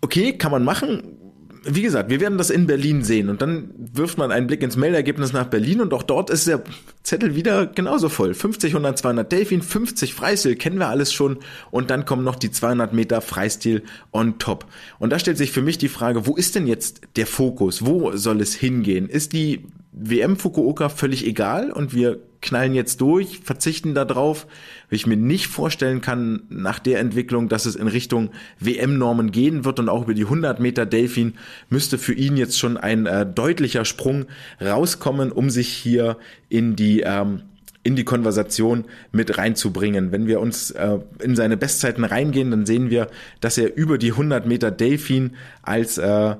okay, kann man machen wie gesagt, wir werden das in Berlin sehen und dann wirft man einen Blick ins Meldergebnis nach Berlin und auch dort ist der Zettel wieder genauso voll. 50, 100, 200 Delfin, 50 Freistil, kennen wir alles schon und dann kommen noch die 200 Meter Freistil on top. Und da stellt sich für mich die Frage, wo ist denn jetzt der Fokus? Wo soll es hingehen? Ist die WM Fukuoka völlig egal und wir knallen jetzt durch, verzichten darauf, weil ich mir nicht vorstellen kann, nach der Entwicklung, dass es in Richtung WM-Normen gehen wird und auch über die 100 Meter Delfin müsste für ihn jetzt schon ein äh, deutlicher Sprung rauskommen, um sich hier in die ähm, in die Konversation mit reinzubringen. Wenn wir uns äh, in seine Bestzeiten reingehen, dann sehen wir, dass er über die 100 Meter Delfin als äh,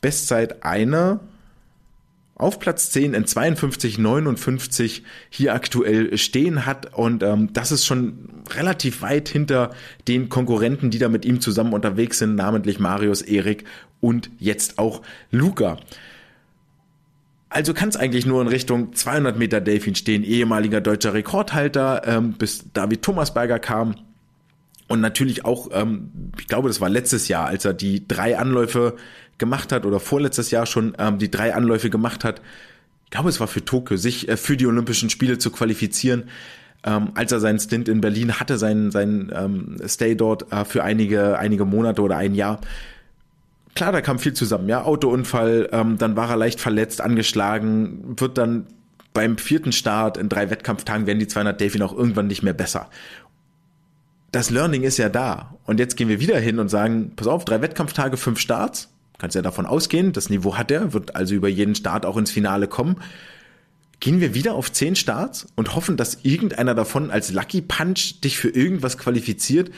Bestzeit eine auf Platz 10 in 52,59 hier aktuell stehen hat. Und ähm, das ist schon relativ weit hinter den Konkurrenten, die da mit ihm zusammen unterwegs sind, namentlich Marius, Erik und jetzt auch Luca. Also kann es eigentlich nur in Richtung 200 Meter Delfin stehen, ehemaliger deutscher Rekordhalter, ähm, bis David Thomasberger kam. Und natürlich auch, ähm, ich glaube, das war letztes Jahr, als er die drei Anläufe gemacht hat oder vorletztes Jahr schon ähm, die drei Anläufe gemacht hat. Ich glaube, es war für Tokio, sich äh, für die Olympischen Spiele zu qualifizieren. Ähm, als er seinen Stint in Berlin hatte, seinen, seinen ähm, Stay dort äh, für einige, einige Monate oder ein Jahr. Klar, da kam viel zusammen, ja, Autounfall, ähm, dann war er leicht verletzt, angeschlagen, wird dann beim vierten Start in drei Wettkampftagen werden die 200 Delfin auch irgendwann nicht mehr besser. Das Learning ist ja da. Und jetzt gehen wir wieder hin und sagen, pass auf, drei Wettkampftage, fünf Starts kannst ja davon ausgehen, das Niveau hat er, wird also über jeden Start auch ins Finale kommen. Gehen wir wieder auf zehn Starts und hoffen, dass irgendeiner davon als Lucky Punch dich für irgendwas qualifiziert?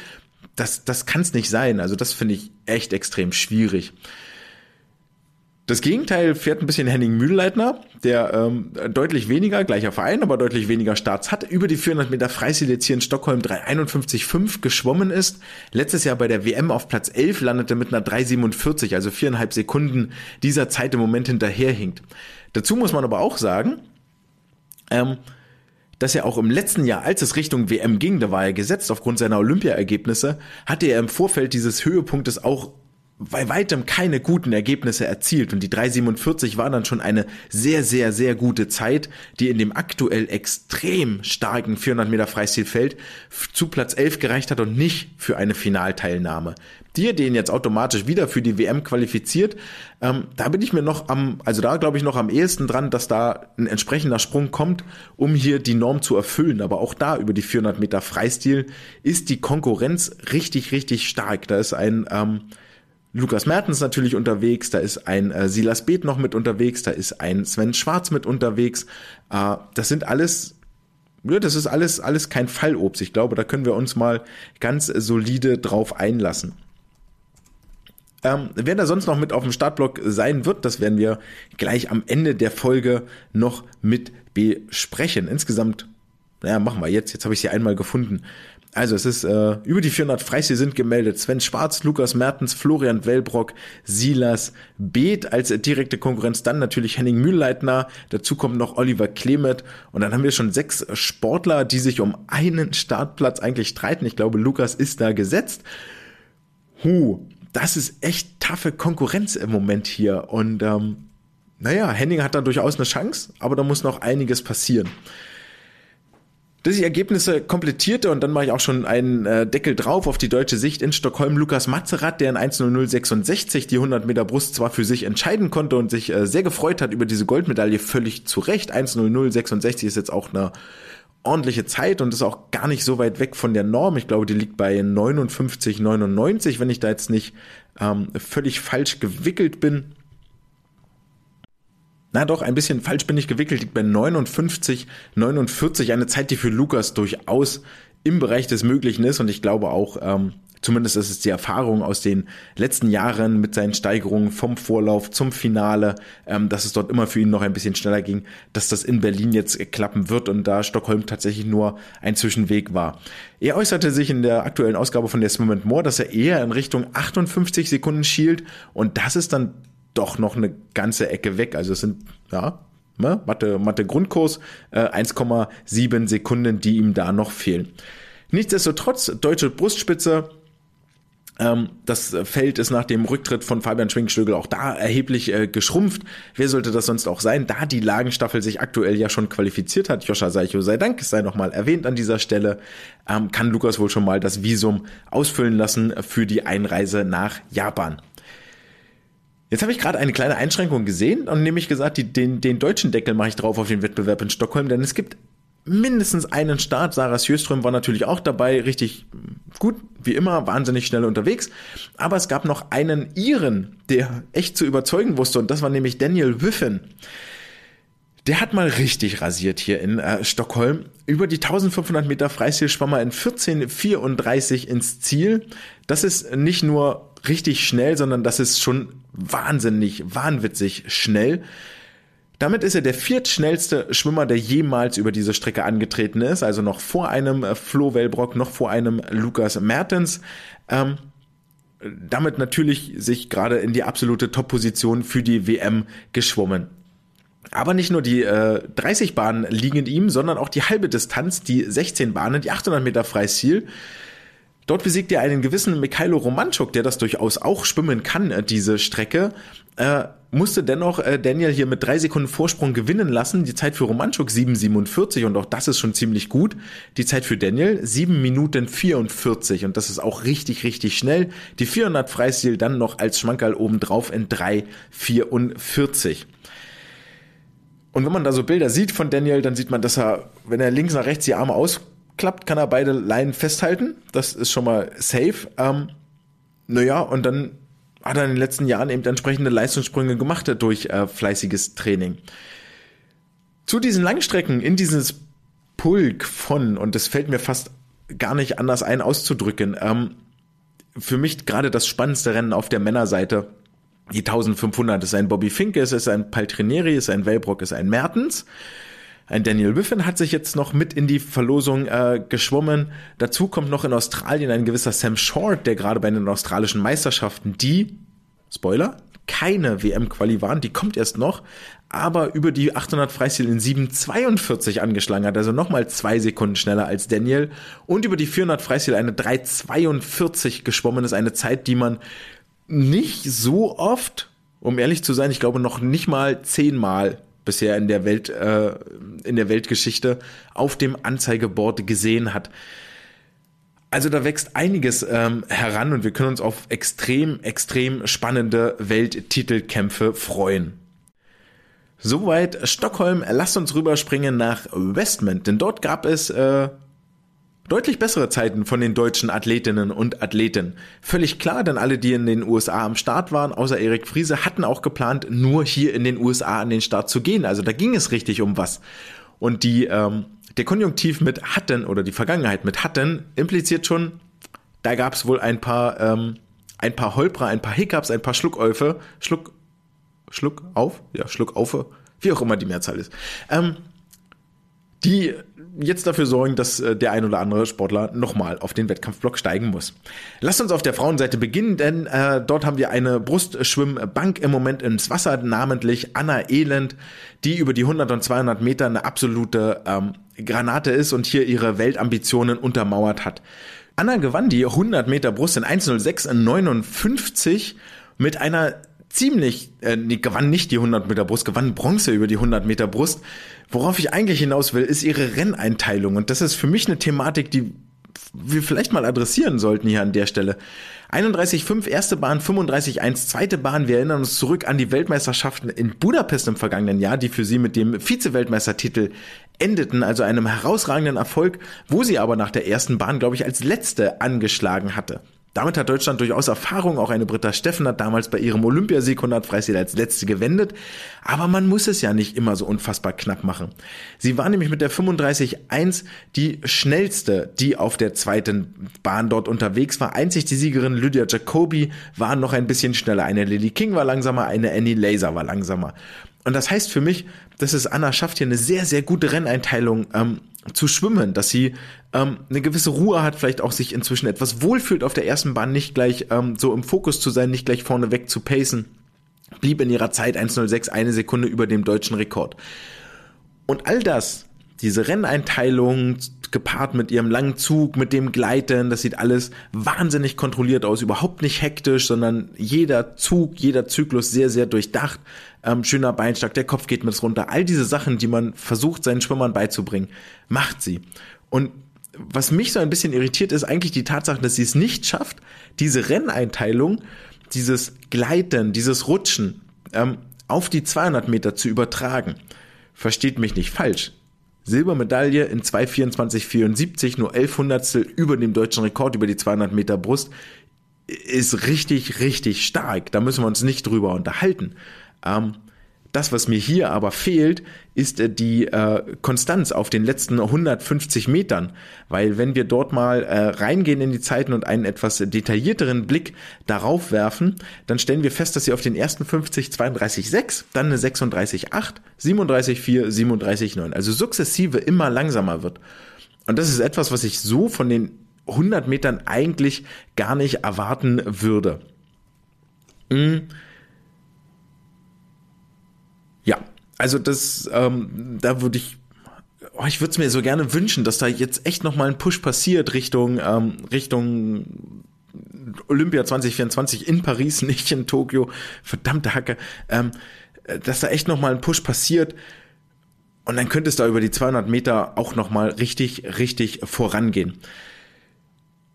Das, das kann es nicht sein. Also das finde ich echt extrem schwierig. Das Gegenteil fährt ein bisschen Henning Mühlleitner, der ähm, deutlich weniger, gleicher Verein, aber deutlich weniger Starts hat, über die 400 Meter Freistil jetzt hier in Stockholm 351,5 geschwommen ist, letztes Jahr bei der WM auf Platz 11 landete mit einer 347, also viereinhalb Sekunden dieser Zeit im Moment hinterherhinkt. Dazu muss man aber auch sagen, ähm, dass er auch im letzten Jahr, als es Richtung WM ging, da war er gesetzt aufgrund seiner Olympiaergebnisse, hatte er im Vorfeld dieses Höhepunktes auch bei weitem keine guten Ergebnisse erzielt und die 347 war dann schon eine sehr, sehr, sehr gute Zeit, die in dem aktuell extrem starken 400 Meter Freistilfeld zu Platz 11 gereicht hat und nicht für eine Finalteilnahme. Die den jetzt automatisch wieder für die WM qualifiziert, ähm, da bin ich mir noch am, also da glaube ich noch am ehesten dran, dass da ein entsprechender Sprung kommt, um hier die Norm zu erfüllen. Aber auch da über die 400 Meter Freistil ist die Konkurrenz richtig, richtig stark. Da ist ein, ähm, Lukas Mertens natürlich unterwegs, da ist ein äh, Silas Beeth noch mit unterwegs, da ist ein Sven Schwarz mit unterwegs. Äh, das sind alles, ja, das ist alles, alles kein Fallobst. Ich glaube, da können wir uns mal ganz solide drauf einlassen. Ähm, wer da sonst noch mit auf dem Startblock sein wird, das werden wir gleich am Ende der Folge noch mit besprechen. Insgesamt, naja, machen wir jetzt, jetzt habe ich sie einmal gefunden. Also es ist äh, über die 400 Freistil sind gemeldet. Sven Schwarz, Lukas Mertens, Florian Wellbrock, Silas Beeth als direkte Konkurrenz. Dann natürlich Henning Mühlleitner. Dazu kommt noch Oliver Klemet. Und dann haben wir schon sechs Sportler, die sich um einen Startplatz eigentlich streiten. Ich glaube, Lukas ist da gesetzt. Huh, das ist echt taffe Konkurrenz im Moment hier. Und ähm, naja, Henning hat da durchaus eine Chance, aber da muss noch einiges passieren dass ich Ergebnisse komplettierte und dann mache ich auch schon einen äh, Deckel drauf auf die deutsche Sicht in Stockholm. Lukas Mazerat, der in 1.0066 die 100 Meter Brust zwar für sich entscheiden konnte und sich äh, sehr gefreut hat über diese Goldmedaille, völlig zu Recht. 1.0066 ist jetzt auch eine ordentliche Zeit und ist auch gar nicht so weit weg von der Norm. Ich glaube, die liegt bei 59,99, wenn ich da jetzt nicht ähm, völlig falsch gewickelt bin na doch, ein bisschen falsch bin ich gewickelt, liegt bei 59, 49, eine Zeit, die für Lukas durchaus im Bereich des Möglichen ist. Und ich glaube auch, ähm, zumindest ist es die Erfahrung aus den letzten Jahren mit seinen Steigerungen vom Vorlauf zum Finale, ähm, dass es dort immer für ihn noch ein bisschen schneller ging, dass das in Berlin jetzt klappen wird und da Stockholm tatsächlich nur ein Zwischenweg war. Er äußerte sich in der aktuellen Ausgabe von der Swim and More, dass er eher in Richtung 58 Sekunden schielt. Und das ist dann doch noch eine ganze Ecke weg. Also es sind, ja, ne, Mathe, Mathe Grundkurs, äh, 1,7 Sekunden, die ihm da noch fehlen. Nichtsdestotrotz, deutsche Brustspitze, ähm, das Feld ist nach dem Rücktritt von Fabian Schwingstögel auch da erheblich äh, geschrumpft. Wer sollte das sonst auch sein? Da die Lagenstaffel sich aktuell ja schon qualifiziert hat, Joscha Seicho sei Dank, sei nochmal erwähnt an dieser Stelle, ähm, kann Lukas wohl schon mal das Visum ausfüllen lassen für die Einreise nach Japan. Jetzt habe ich gerade eine kleine Einschränkung gesehen und nämlich gesagt, die, den, den deutschen Deckel mache ich drauf auf den Wettbewerb in Stockholm, denn es gibt mindestens einen Start. Sarah Sjöström war natürlich auch dabei, richtig gut, wie immer, wahnsinnig schnell unterwegs. Aber es gab noch einen Iren, der echt zu überzeugen wusste und das war nämlich Daniel Wiffen. Der hat mal richtig rasiert hier in äh, Stockholm. Über die 1500 Meter Freistil schwamm er in 14,34 ins Ziel. Das ist nicht nur richtig schnell, sondern das ist schon wahnsinnig, wahnwitzig schnell. Damit ist er der viertschnellste Schwimmer, der jemals über diese Strecke angetreten ist, also noch vor einem äh, Flo Wellbrock, noch vor einem Lukas Mertens. Ähm, damit natürlich sich gerade in die absolute Top-Position für die WM geschwommen. Aber nicht nur die äh, 30 Bahnen liegen ihm, sondern auch die halbe Distanz, die 16 Bahnen, die 800 Meter Freistil. Dort besiegt er einen gewissen Mikhailo Romanchuk, der das durchaus auch schwimmen kann, äh, diese Strecke. Äh, musste dennoch äh, Daniel hier mit drei Sekunden Vorsprung gewinnen lassen. Die Zeit für Romanchuk 7,47 und auch das ist schon ziemlich gut. Die Zeit für Daniel 7 Minuten 44 und das ist auch richtig, richtig schnell. Die 400 Freistil dann noch als Schmankerl obendrauf in 3,44. Und wenn man da so Bilder sieht von Daniel, dann sieht man, dass er, wenn er links nach rechts die Arme aus klappt, kann er beide Leinen festhalten. Das ist schon mal safe. Ähm, naja, und dann hat er in den letzten Jahren eben entsprechende Leistungssprünge gemacht durch äh, fleißiges Training. Zu diesen Langstrecken in dieses Pulk von, und das fällt mir fast gar nicht anders ein auszudrücken, ähm, für mich gerade das spannendste Rennen auf der Männerseite. Die 1500 ist ein Bobby Finke, es ist ein Paltrinieri, es ist ein Wellbrock, es ist ein Mertens. Ein Daniel Wiffen hat sich jetzt noch mit in die Verlosung äh, geschwommen. Dazu kommt noch in Australien ein gewisser Sam Short, der gerade bei den australischen Meisterschaften, die, Spoiler, keine WM-Quali waren, die kommt erst noch, aber über die 800 Freistil in 7,42 angeschlagen hat, also nochmal zwei Sekunden schneller als Daniel und über die 400 Freistil eine 3,42 geschwommen ist, eine Zeit, die man nicht so oft, um ehrlich zu sein, ich glaube noch nicht mal zehnmal bisher in der Welt, äh, in der Weltgeschichte auf dem Anzeigeboard gesehen hat. Also da wächst einiges ähm, heran und wir können uns auf extrem, extrem spannende Welttitelkämpfe freuen. Soweit Stockholm. Lasst uns rüberspringen nach Westmont, denn dort gab es äh, Deutlich bessere Zeiten von den deutschen Athletinnen und Athleten. Völlig klar, denn alle, die in den USA am Start waren, außer Erik Friese, hatten auch geplant, nur hier in den USA an den Start zu gehen. Also da ging es richtig um was. Und die, ähm, der Konjunktiv mit hatten oder die Vergangenheit mit hatten impliziert schon, da gab es wohl ein paar, ähm, ein paar Holprer, ein paar Hiccups, ein paar Schluckäufe, Schluck, Schluck auf, ja, Schluck auf, wie auch immer die Mehrzahl ist. Ähm, die jetzt dafür sorgen, dass äh, der ein oder andere Sportler nochmal auf den Wettkampfblock steigen muss. Lasst uns auf der Frauenseite beginnen, denn äh, dort haben wir eine Brustschwimmbank im Moment ins Wasser, namentlich Anna Elend, die über die 100 und 200 Meter eine absolute ähm, Granate ist und hier ihre Weltambitionen untermauert hat. Anna gewann die 100 Meter Brust in 1.06.59 mit einer ziemlich, äh, nee, gewann nicht die 100 Meter Brust, gewann Bronze über die 100 Meter Brust. Worauf ich eigentlich hinaus will, ist ihre Renneinteilung. Und das ist für mich eine Thematik, die wir vielleicht mal adressieren sollten hier an der Stelle. 31,5 erste Bahn, 35,1 zweite Bahn. Wir erinnern uns zurück an die Weltmeisterschaften in Budapest im vergangenen Jahr, die für sie mit dem Vize-Weltmeistertitel endeten, also einem herausragenden Erfolg, wo sie aber nach der ersten Bahn, glaube ich, als letzte angeschlagen hatte. Damit hat Deutschland durchaus Erfahrung. Auch eine Britta Steffen hat damals bei ihrem Olympiasieg 100 Freistil als letzte gewendet. Aber man muss es ja nicht immer so unfassbar knapp machen. Sie war nämlich mit der 35.1 die schnellste, die auf der zweiten Bahn dort unterwegs war. Einzig die Siegerin Lydia Jacobi war noch ein bisschen schneller. Eine Lily King war langsamer, eine Annie Laser war langsamer. Und das heißt für mich, dass es Anna schafft, hier eine sehr, sehr gute Renneinteilung ähm, zu schwimmen, dass sie ähm, eine gewisse Ruhe hat, vielleicht auch sich inzwischen etwas wohlfühlt auf der ersten Bahn, nicht gleich ähm, so im Fokus zu sein, nicht gleich vorne weg zu pacen. Blieb in ihrer Zeit 1.06 eine Sekunde über dem deutschen Rekord. Und all das, diese Renneinteilung gepaart mit ihrem langen Zug, mit dem Gleiten, das sieht alles wahnsinnig kontrolliert aus, überhaupt nicht hektisch, sondern jeder Zug, jeder Zyklus sehr, sehr durchdacht, ähm, schöner Beinschlag, der Kopf geht mit runter, all diese Sachen, die man versucht seinen Schwimmern beizubringen, macht sie. Und was mich so ein bisschen irritiert, ist eigentlich die Tatsache, dass sie es nicht schafft, diese Renneinteilung, dieses Gleiten, dieses Rutschen ähm, auf die 200 Meter zu übertragen. Versteht mich nicht falsch. Silbermedaille in 2,24,74, nur 11 Hundertstel über dem deutschen Rekord über die 200 Meter Brust, ist richtig, richtig stark. Da müssen wir uns nicht drüber unterhalten. Ähm, das, was mir hier aber fehlt, ist äh, die äh, Konstanz auf den letzten 150 Metern, weil wenn wir dort mal äh, reingehen in die Zeiten und einen etwas detaillierteren Blick darauf werfen, dann stellen wir fest, dass sie auf den ersten 50 32,6, dann eine 36,8, 37,4, 37,9, also sukzessive immer langsamer wird. Und das ist etwas, was ich so von den 100 Metern eigentlich gar nicht erwarten würde. Hm ja, also das, ähm, da würde ich, oh, ich würde es mir so gerne wünschen, dass da jetzt echt nochmal ein Push passiert Richtung, ähm, Richtung Olympia 2024 in Paris, (laughs) nicht in Tokio. Verdammte Hacke. Ähm, dass da echt nochmal ein Push passiert. Und dann könnte es da über die 200 Meter auch nochmal richtig, richtig vorangehen.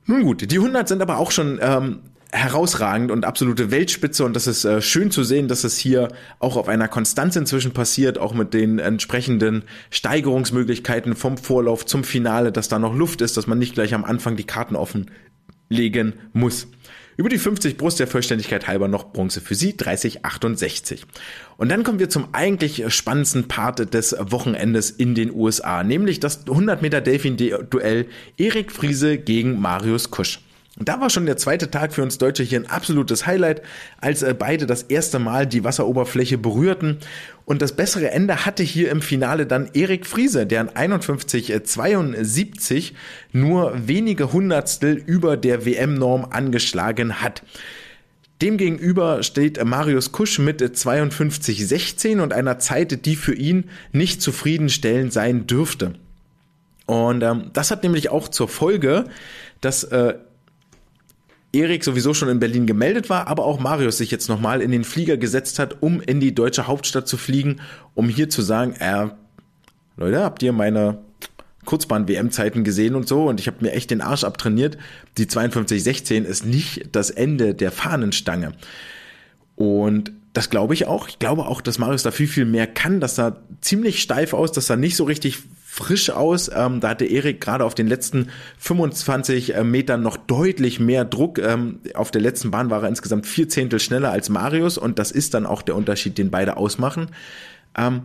Nun gut, die 100 sind aber auch schon ähm, herausragend und absolute Weltspitze und das ist äh, schön zu sehen, dass es hier auch auf einer Konstanz inzwischen passiert, auch mit den entsprechenden Steigerungsmöglichkeiten vom Vorlauf zum Finale, dass da noch Luft ist, dass man nicht gleich am Anfang die Karten offenlegen muss. Über die 50 Brust der Vollständigkeit halber noch Bronze für sie, 30,68. Und dann kommen wir zum eigentlich spannendsten Part des Wochenendes in den USA, nämlich das 100 Meter Delfin-Duell Erik Friese gegen Marius Kusch. Und da war schon der zweite Tag für uns Deutsche hier ein absolutes Highlight, als äh, beide das erste Mal die Wasseroberfläche berührten. Und das bessere Ende hatte hier im Finale dann Erik Friese, der an 51,72 äh, nur wenige Hundertstel über der WM-Norm angeschlagen hat. Demgegenüber steht Marius Kusch mit 52,16 und einer Zeit, die für ihn nicht zufriedenstellend sein dürfte. Und ähm, das hat nämlich auch zur Folge, dass äh, Erik sowieso schon in Berlin gemeldet war, aber auch Marius sich jetzt nochmal in den Flieger gesetzt hat, um in die deutsche Hauptstadt zu fliegen, um hier zu sagen, äh, Leute, habt ihr meine Kurzbahn-WM-Zeiten gesehen und so und ich habe mir echt den Arsch abtrainiert. Die 52-16 ist nicht das Ende der Fahnenstange. Und das glaube ich auch. Ich glaube auch, dass Marius da viel, viel mehr kann. Das sah ziemlich steif aus, das sah nicht so richtig frisch aus. Ähm, da hatte Erik gerade auf den letzten 25 äh, Metern noch deutlich mehr Druck. Ähm, auf der letzten Bahn war er insgesamt vier Zehntel schneller als Marius und das ist dann auch der Unterschied, den beide ausmachen. Ähm,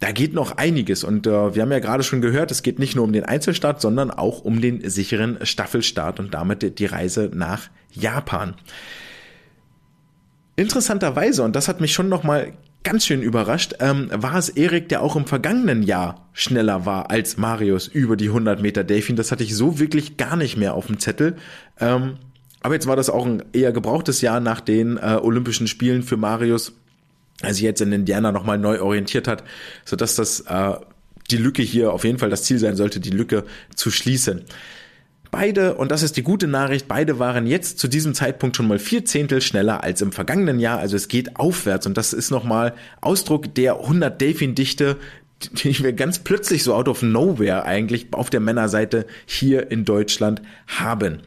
da geht noch einiges und äh, wir haben ja gerade schon gehört, es geht nicht nur um den Einzelstart, sondern auch um den sicheren Staffelstart und damit die Reise nach Japan. Interessanterweise, und das hat mich schon nochmal ganz schön überrascht, ähm, war es Erik, der auch im vergangenen Jahr schneller war als Marius über die 100 Meter Delfin. Das hatte ich so wirklich gar nicht mehr auf dem Zettel. Ähm, aber jetzt war das auch ein eher gebrauchtes Jahr nach den äh, Olympischen Spielen für Marius, als sich jetzt in Indiana nochmal neu orientiert hat, sodass das äh, die Lücke hier auf jeden Fall das Ziel sein sollte, die Lücke zu schließen. Beide, und das ist die gute Nachricht, beide waren jetzt zu diesem Zeitpunkt schon mal vier Zehntel schneller als im vergangenen Jahr. Also es geht aufwärts und das ist nochmal Ausdruck der 100 Delfin-Dichte, die wir ganz plötzlich so out of nowhere eigentlich auf der Männerseite hier in Deutschland haben.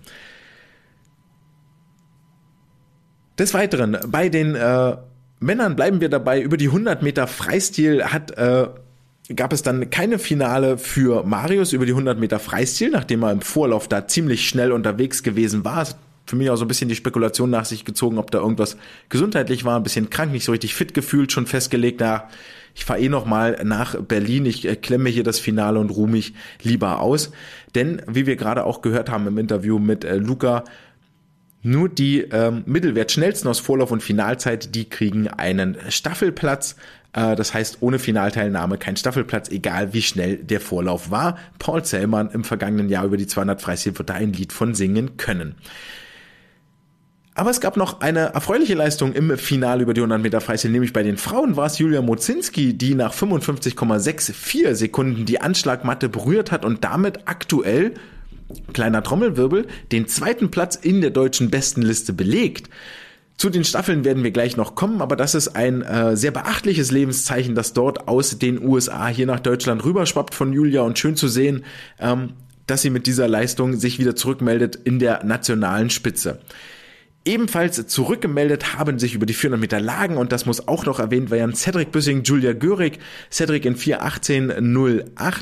Des Weiteren, bei den äh, Männern bleiben wir dabei, über die 100 Meter Freistil hat äh, gab es dann keine Finale für Marius über die 100 Meter Freistil, nachdem er im Vorlauf da ziemlich schnell unterwegs gewesen war. Für mich auch so ein bisschen die Spekulation nach sich gezogen, ob da irgendwas gesundheitlich war, ein bisschen krank, nicht so richtig fit gefühlt, schon festgelegt, na, ich fahre eh noch mal nach Berlin, ich äh, klemme hier das Finale und ruhe mich lieber aus. Denn, wie wir gerade auch gehört haben im Interview mit äh, Luca, nur die ähm, Mittelwert-Schnellsten aus Vorlauf und Finalzeit, die kriegen einen Staffelplatz. Äh, das heißt, ohne Finalteilnahme kein Staffelplatz, egal wie schnell der Vorlauf war. Paul Zellmann im vergangenen Jahr über die 200 Freistil wird da ein Lied von singen können. Aber es gab noch eine erfreuliche Leistung im Finale über die 100 Meter Freistil, nämlich bei den Frauen war es Julia Mozinski, die nach 55,64 Sekunden die Anschlagmatte berührt hat und damit aktuell kleiner Trommelwirbel, den zweiten Platz in der deutschen Bestenliste belegt. Zu den Staffeln werden wir gleich noch kommen, aber das ist ein äh, sehr beachtliches Lebenszeichen, das dort aus den USA hier nach Deutschland rüberschwappt von Julia und schön zu sehen, ähm, dass sie mit dieser Leistung sich wieder zurückmeldet in der nationalen Spitze. Ebenfalls zurückgemeldet haben sich über die 400 Meter Lagen und das muss auch noch erwähnt werden Cedric Büssing, Julia Görig, Cedric in 4.18.08,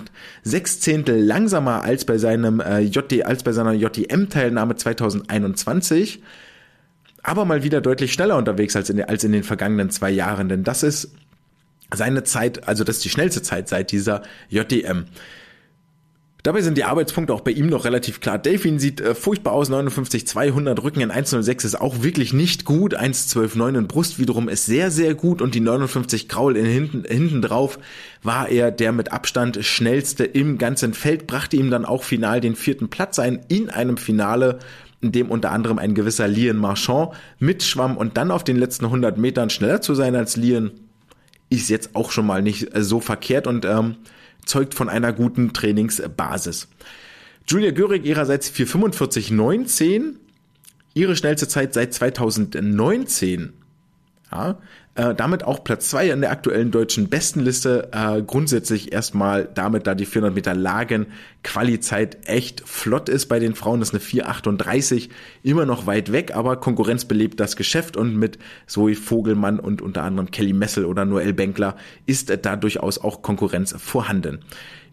sechs Zehntel langsamer als bei seinem äh, JD, als bei seiner JDM-Teilnahme 2021 aber mal wieder deutlich schneller unterwegs als in, als in den vergangenen zwei Jahren, denn das ist seine Zeit, also das ist die schnellste Zeit seit dieser JDM. Dabei sind die Arbeitspunkte auch bei ihm noch relativ klar. Delfin sieht äh, furchtbar aus, 59, 200, Rücken in 106 ist auch wirklich nicht gut, 112, 9 in Brust wiederum ist sehr, sehr gut und die 59 Kraul in hinten, hinten drauf war er der mit Abstand schnellste im ganzen Feld, brachte ihm dann auch final den vierten Platz ein in einem Finale, in dem unter anderem ein gewisser Lian Marchand mitschwamm und dann auf den letzten 100 Metern schneller zu sein als Lian, ist jetzt auch schon mal nicht äh, so verkehrt und ähm, zeugt von einer guten Trainingsbasis. Julia Görig ihrerseits 445,19, ihre schnellste Zeit seit 2019. Ja, äh, damit auch Platz zwei in der aktuellen deutschen Bestenliste. Äh, grundsätzlich erstmal damit, da die 400 Meter Lagen Qualizeit echt flott ist bei den Frauen, das ist eine 4,38, immer noch weit weg, aber Konkurrenz belebt das Geschäft und mit Zoe Vogelmann und unter anderem Kelly Messel oder Noel Benkler ist da durchaus auch Konkurrenz vorhanden.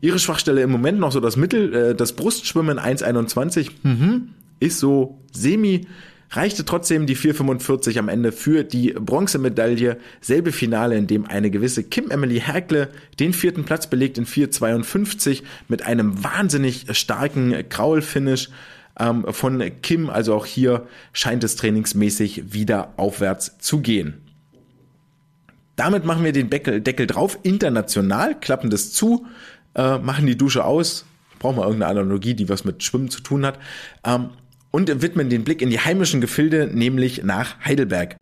Ihre Schwachstelle im Moment noch so das Mittel, äh, das Brustschwimmen 1,21, mhm, ist so semi reichte trotzdem die 4,45 am Ende für die Bronzemedaille. Selbe Finale, in dem eine gewisse Kim Emily Herkle den vierten Platz belegt in 4,52 mit einem wahnsinnig starken Kraul-Finish ähm, von Kim. Also auch hier scheint es trainingsmäßig wieder aufwärts zu gehen. Damit machen wir den Deckel, drauf, international, klappen das zu, äh, machen die Dusche aus, brauchen wir irgendeine Analogie, die was mit Schwimmen zu tun hat. Ähm, und widmen den Blick in die heimischen Gefilde, nämlich nach Heidelberg.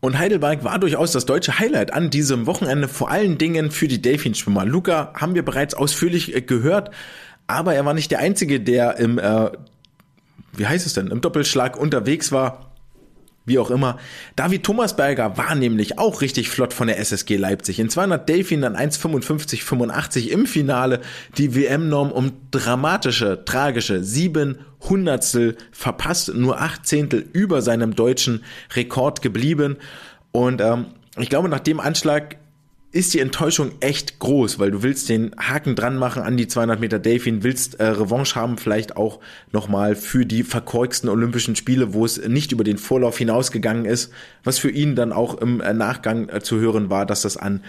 Und Heidelberg war durchaus das deutsche Highlight an diesem Wochenende, vor allen Dingen für die Delfinschwimmer. Luca haben wir bereits ausführlich äh, gehört, aber er war nicht der Einzige, der im, äh, wie heißt es denn, im Doppelschlag unterwegs war wie auch immer. David Thomasberger war nämlich auch richtig flott von der SSG Leipzig. In 200 Delfin dann 1,55,85 im Finale die WM-Norm um dramatische, tragische sieben Hundertstel verpasst, nur acht Zehntel über seinem deutschen Rekord geblieben. Und ähm, ich glaube, nach dem Anschlag ist die Enttäuschung echt groß, weil du willst den Haken dran machen an die 200 Meter Delfin, willst äh, Revanche haben, vielleicht auch nochmal für die verkorksten Olympischen Spiele, wo es nicht über den Vorlauf hinausgegangen ist, was für ihn dann auch im äh, Nachgang äh, zu hören war, dass das an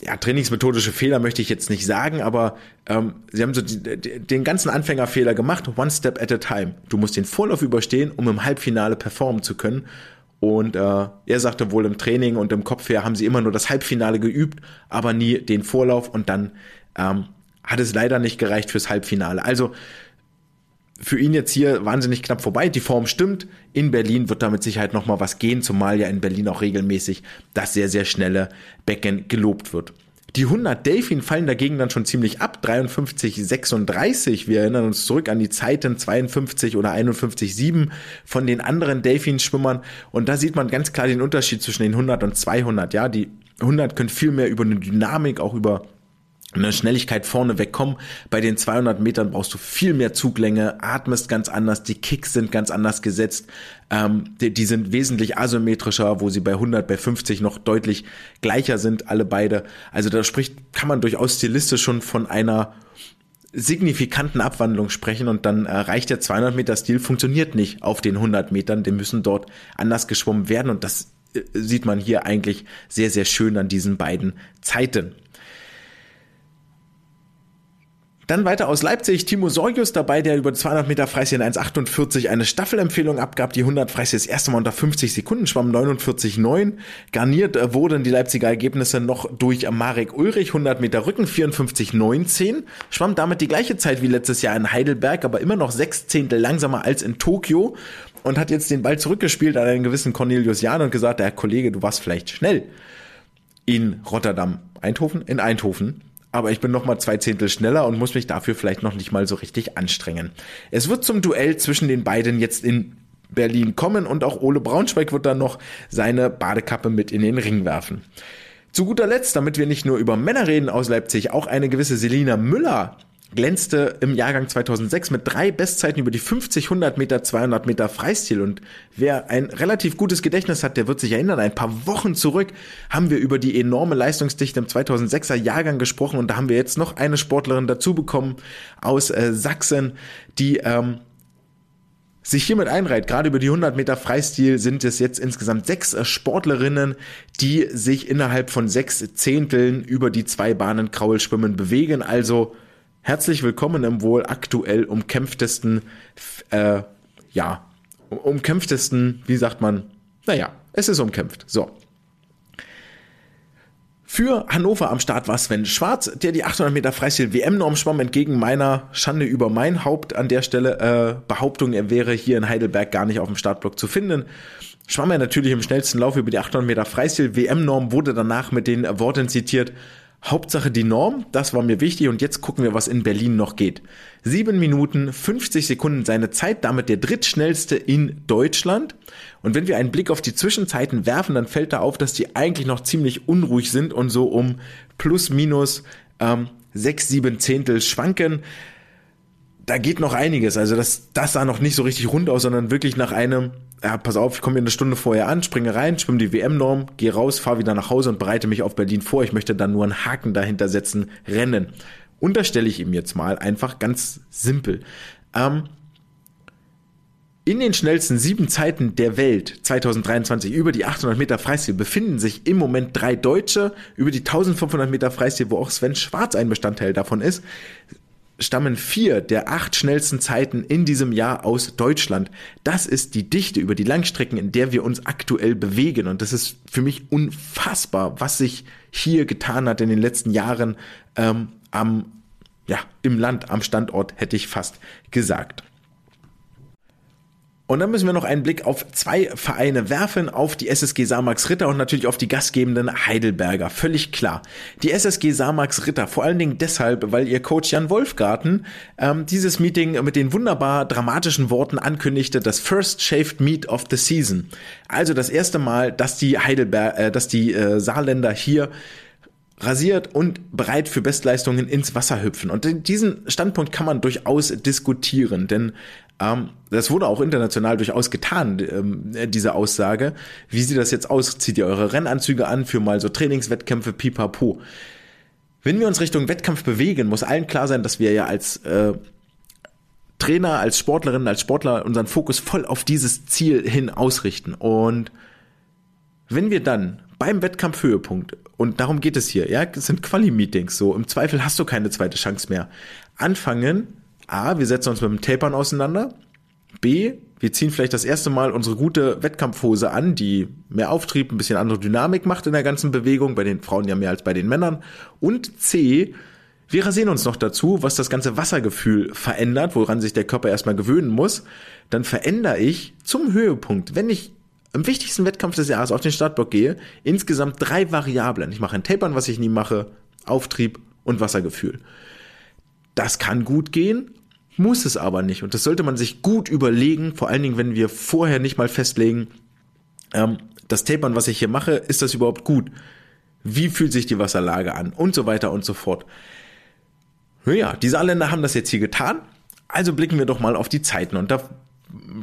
ja, trainingsmethodische Fehler möchte ich jetzt nicht sagen, aber ähm, sie haben so die, die, den ganzen Anfängerfehler gemacht, one step at a time. Du musst den Vorlauf überstehen, um im Halbfinale performen zu können. Und äh, er sagte wohl im Training und im Kopf her haben sie immer nur das Halbfinale geübt, aber nie den Vorlauf und dann ähm, hat es leider nicht gereicht fürs Halbfinale. Also für ihn jetzt hier wahnsinnig knapp vorbei. Die Form stimmt. In Berlin wird da mit Sicherheit noch mal was gehen, zumal ja in Berlin auch regelmäßig das sehr, sehr schnelle Becken gelobt wird. Die 100 Delfin fallen dagegen dann schon ziemlich ab. 53, 36. Wir erinnern uns zurück an die Zeiten 52 oder 51, 7 von den anderen Delfin-Schwimmern. Und da sieht man ganz klar den Unterschied zwischen den 100 und 200. Ja, die 100 können viel mehr über eine Dynamik, auch über eine Schnelligkeit vorne wegkommen. Bei den 200 Metern brauchst du viel mehr Zuglänge, atmest ganz anders, die Kicks sind ganz anders gesetzt, ähm, die, die, sind wesentlich asymmetrischer, wo sie bei 100, bei 50 noch deutlich gleicher sind, alle beide. Also da spricht, kann man durchaus stilistisch schon von einer signifikanten Abwandlung sprechen und dann äh, reicht der 200 Meter Stil funktioniert nicht auf den 100 Metern, die müssen dort anders geschwommen werden und das äh, sieht man hier eigentlich sehr, sehr schön an diesen beiden Zeiten. Dann weiter aus Leipzig, Timo Sorgius dabei, der über 200 Meter Freistil in 1,48 eine Staffelempfehlung abgab. Die 100 Freistil das erste Mal unter 50 Sekunden, schwamm 49,9. Garniert äh, wurden die Leipziger Ergebnisse noch durch Marek Ulrich, 100 Meter Rücken, 54,19. Schwamm damit die gleiche Zeit wie letztes Jahr in Heidelberg, aber immer noch sechs Zehntel langsamer als in Tokio und hat jetzt den Ball zurückgespielt an einen gewissen Cornelius Jahn und gesagt, der Kollege, du warst vielleicht schnell in Rotterdam. Eindhoven? In Eindhoven aber ich bin noch mal zwei Zehntel schneller und muss mich dafür vielleicht noch nicht mal so richtig anstrengen. Es wird zum Duell zwischen den beiden jetzt in Berlin kommen und auch Ole Braunschweig wird dann noch seine Badekappe mit in den Ring werfen. Zu guter Letzt, damit wir nicht nur über Männer reden aus Leipzig, auch eine gewisse Selina Müller glänzte im Jahrgang 2006 mit drei Bestzeiten über die 50, 100 Meter, 200 Meter Freistil. Und wer ein relativ gutes Gedächtnis hat, der wird sich erinnern, ein paar Wochen zurück haben wir über die enorme Leistungsdichte im 2006er Jahrgang gesprochen und da haben wir jetzt noch eine Sportlerin dazu bekommen aus äh, Sachsen, die ähm, sich hiermit einreiht. Gerade über die 100 Meter Freistil sind es jetzt insgesamt sechs äh, Sportlerinnen, die sich innerhalb von sechs Zehnteln über die zwei Bahnen Kraulschwimmen bewegen. Also Herzlich willkommen im wohl aktuell umkämpftesten, äh, ja, umkämpftesten, wie sagt man? Naja, es ist umkämpft. So. Für Hannover am Start war Sven Schwarz, der die 800 Meter Freistil WM-Norm schwamm, entgegen meiner Schande über mein Haupt an der Stelle äh, Behauptung, er wäre hier in Heidelberg gar nicht auf dem Startblock zu finden. Schwamm er natürlich im schnellsten Lauf über die 800 Meter Freistil. WM-Norm wurde danach mit den Worten zitiert, Hauptsache die Norm, das war mir wichtig und jetzt gucken wir, was in Berlin noch geht. Sieben Minuten 50 Sekunden seine Zeit, damit der drittschnellste in Deutschland. Und wenn wir einen Blick auf die Zwischenzeiten werfen, dann fällt da auf, dass die eigentlich noch ziemlich unruhig sind und so um plus minus ähm, sechs, sieben Zehntel schwanken. Da geht noch einiges. Also das, das sah noch nicht so richtig rund aus, sondern wirklich nach einem ja, pass auf, ich komme hier eine Stunde vorher an, springe rein, schwimme die WM-Norm, gehe raus, fahre wieder nach Hause und bereite mich auf Berlin vor. Ich möchte dann nur einen Haken dahinter setzen, rennen. Unterstelle ich ihm jetzt mal einfach ganz simpel. Ähm, in den schnellsten sieben Zeiten der Welt 2023 über die 800 Meter Freistil befinden sich im Moment drei Deutsche. Über die 1500 Meter Freistil, wo auch Sven Schwarz ein Bestandteil davon ist, stammen vier der acht schnellsten Zeiten in diesem Jahr aus Deutschland. Das ist die Dichte über die Langstrecken, in der wir uns aktuell bewegen. Und das ist für mich unfassbar, was sich hier getan hat in den letzten Jahren ähm, am, ja, im Land, am Standort, hätte ich fast gesagt. Und dann müssen wir noch einen Blick auf zwei Vereine werfen, auf die SSG Samax Ritter und natürlich auf die gastgebenden Heidelberger. Völlig klar. Die SSG Samax Ritter, vor allen Dingen deshalb, weil ihr Coach Jan Wolfgarten ähm, dieses Meeting mit den wunderbar dramatischen Worten ankündigte, das First Shaved Meet of the Season. Also das erste Mal, dass die Heidelberg, äh, dass die äh, Saarländer hier rasiert und bereit für Bestleistungen ins Wasser hüpfen. Und diesen Standpunkt kann man durchaus diskutieren, denn das wurde auch international durchaus getan, ähm, diese Aussage. Wie sieht das jetzt aus? Zieht ihr eure Rennanzüge an für mal so Trainingswettkämpfe, pipapo? Wenn wir uns Richtung Wettkampf bewegen, muss allen klar sein, dass wir ja als äh, Trainer, als Sportlerinnen, als Sportler unseren Fokus voll auf dieses Ziel hin ausrichten. Und wenn wir dann beim Wettkampfhöhepunkt, und darum geht es hier, ja, es sind Quali-Meetings, so im Zweifel hast du keine zweite Chance mehr, anfangen, A, wir setzen uns mit dem Tapern auseinander, B, wir ziehen vielleicht das erste Mal unsere gute Wettkampfhose an, die mehr Auftrieb, ein bisschen andere Dynamik macht in der ganzen Bewegung, bei den Frauen ja mehr als bei den Männern. Und C, wir rasieren uns noch dazu, was das ganze Wassergefühl verändert, woran sich der Körper erstmal gewöhnen muss. Dann verändere ich zum Höhepunkt, wenn ich im wichtigsten Wettkampf des Jahres auf den Startblock gehe, insgesamt drei Variablen. Ich mache ein Tapern, was ich nie mache, Auftrieb und Wassergefühl. Das kann gut gehen, muss es aber nicht. Und das sollte man sich gut überlegen, vor allen Dingen, wenn wir vorher nicht mal festlegen, ähm, das Tapern, was ich hier mache, ist das überhaupt gut? Wie fühlt sich die Wasserlage an? Und so weiter und so fort. Naja, die Saarländer haben das jetzt hier getan. Also blicken wir doch mal auf die Zeiten. Und da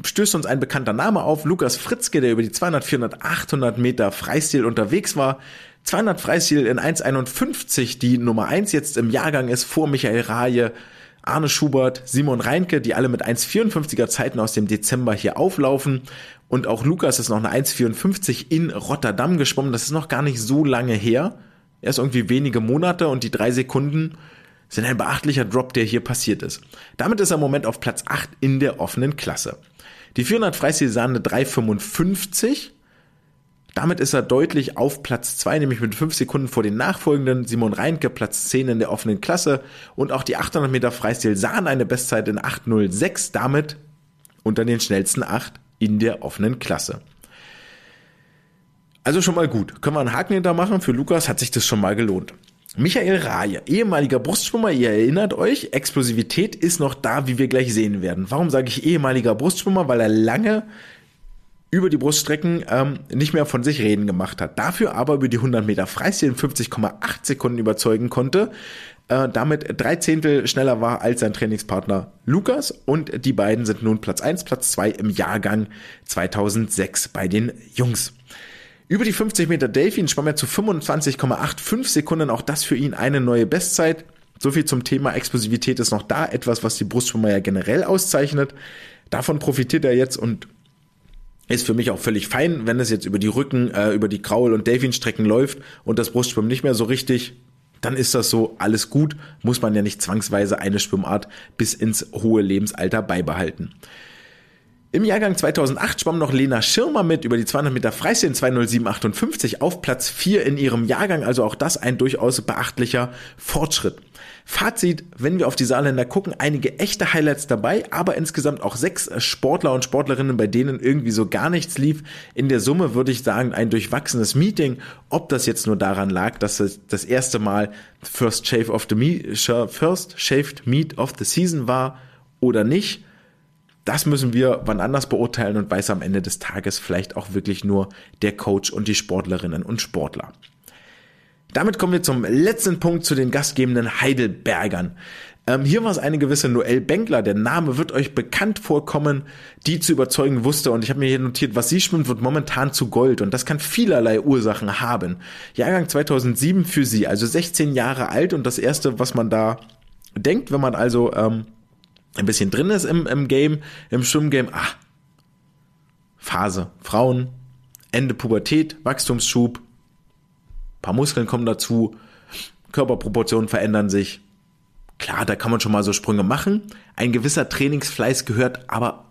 stößt uns ein bekannter Name auf, Lukas Fritzke, der über die 200, 400, 800 Meter Freistil unterwegs war. 200 Freistil in 1,51, die Nummer 1 jetzt im Jahrgang ist, vor Michael Raje, Arne Schubert, Simon Reinke, die alle mit 1,54er Zeiten aus dem Dezember hier auflaufen. Und auch Lukas ist noch eine 1,54 in Rotterdam geschwommen. Das ist noch gar nicht so lange her. Erst irgendwie wenige Monate und die drei Sekunden sind ein beachtlicher Drop, der hier passiert ist. Damit ist er im Moment auf Platz 8 in der offenen Klasse. Die 400 Freistil sahen eine 3,55 damit ist er deutlich auf Platz 2, nämlich mit 5 Sekunden vor den nachfolgenden. Simon Reinke, Platz 10 in der offenen Klasse. Und auch die 800 Meter Freistil sahen eine Bestzeit in 8.06, damit unter den schnellsten 8 in der offenen Klasse. Also schon mal gut. Können wir einen Haken hinter machen? Für Lukas hat sich das schon mal gelohnt. Michael Raje, ehemaliger Brustschwimmer, ihr erinnert euch, Explosivität ist noch da, wie wir gleich sehen werden. Warum sage ich ehemaliger Brustschwimmer? Weil er lange über die Bruststrecken ähm, nicht mehr von sich reden gemacht hat. Dafür aber über die 100 Meter Freistil in 50,8 Sekunden überzeugen konnte. Äh, damit drei Zehntel schneller war als sein Trainingspartner Lukas und die beiden sind nun Platz 1, Platz 2 im Jahrgang 2006 bei den Jungs. Über die 50 Meter Delfin schwamm er zu 25,85 Sekunden, auch das für ihn eine neue Bestzeit. So viel zum Thema Explosivität ist noch da, etwas, was die Brustschwimmer ja generell auszeichnet. Davon profitiert er jetzt und ist für mich auch völlig fein, wenn es jetzt über die Rücken, äh, über die Kraul- und Delfinstrecken läuft und das Brustschwimmen nicht mehr so richtig, dann ist das so alles gut, muss man ja nicht zwangsweise eine Schwimmart bis ins hohe Lebensalter beibehalten. Im Jahrgang 2008 schwamm noch Lena Schirmer mit über die 200 Meter Freistil in 207,58 auf Platz 4 in ihrem Jahrgang, also auch das ein durchaus beachtlicher Fortschritt. Fazit, wenn wir auf die Saarländer gucken, einige echte Highlights dabei, aber insgesamt auch sechs Sportler und Sportlerinnen, bei denen irgendwie so gar nichts lief. In der Summe würde ich sagen, ein durchwachsenes Meeting. Ob das jetzt nur daran lag, dass das erste Mal First Shave of the Me First Shaved Meat of the Season war oder nicht, das müssen wir wann anders beurteilen und weiß am Ende des Tages vielleicht auch wirklich nur der Coach und die Sportlerinnen und Sportler. Damit kommen wir zum letzten Punkt zu den gastgebenden Heidelbergern. Ähm, hier war es eine gewisse Noelle Benkler, der Name wird euch bekannt vorkommen, die zu überzeugen wusste. Und ich habe mir hier notiert, was sie schwimmt, wird momentan zu Gold. Und das kann vielerlei Ursachen haben. Jahrgang 2007 für sie, also 16 Jahre alt. Und das Erste, was man da denkt, wenn man also ähm, ein bisschen drin ist im, im Game, im Schwimmgame, ah, Phase, Frauen, Ende Pubertät, Wachstumsschub, paar Muskeln kommen dazu, Körperproportionen verändern sich. Klar, da kann man schon mal so Sprünge machen. Ein gewisser Trainingsfleiß gehört aber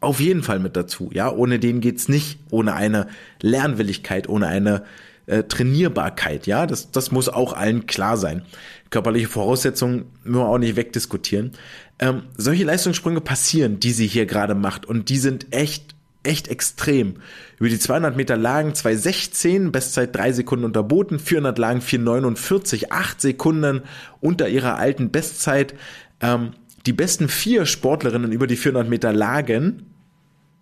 auf jeden Fall mit dazu. Ja, ohne den geht's nicht. Ohne eine Lernwilligkeit, ohne eine äh, Trainierbarkeit. Ja, das, das muss auch allen klar sein. Körperliche Voraussetzungen müssen wir auch nicht wegdiskutieren. Ähm, solche Leistungssprünge passieren, die sie hier gerade macht. Und die sind echt echt extrem. Über die 200 Meter Lagen 2,16, Bestzeit 3 Sekunden unterboten, 400 Lagen 4,49, 8 Sekunden unter ihrer alten Bestzeit. Ähm, die besten vier Sportlerinnen über die 400 Meter Lagen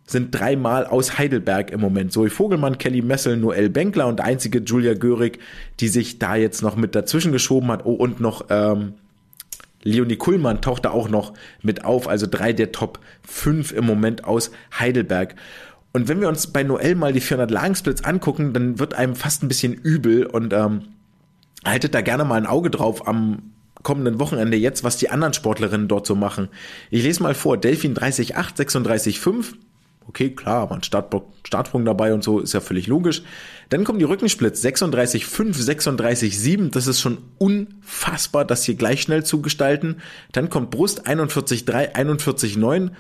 sind dreimal aus Heidelberg im Moment. Zoe Vogelmann, Kelly Messel, Noel Benkler und einzige Julia Görig, die sich da jetzt noch mit dazwischen geschoben hat. Oh, und noch ähm, Leonie Kuhlmann taucht da auch noch mit auf, also drei der Top 5 im Moment aus Heidelberg. Und wenn wir uns bei Noel mal die 400 Lagensplits angucken, dann wird einem fast ein bisschen übel und ähm, haltet da gerne mal ein Auge drauf am kommenden Wochenende jetzt, was die anderen Sportlerinnen dort so machen. Ich lese mal vor, Delfin 30,8, 36,5, okay, klar, war ein Startsprung dabei und so, ist ja völlig logisch. Dann kommen die Rückensplits 36,5, 36,7, das ist schon unfassbar, das hier gleich schnell zu gestalten. Dann kommt Brust 41,3, 41,9.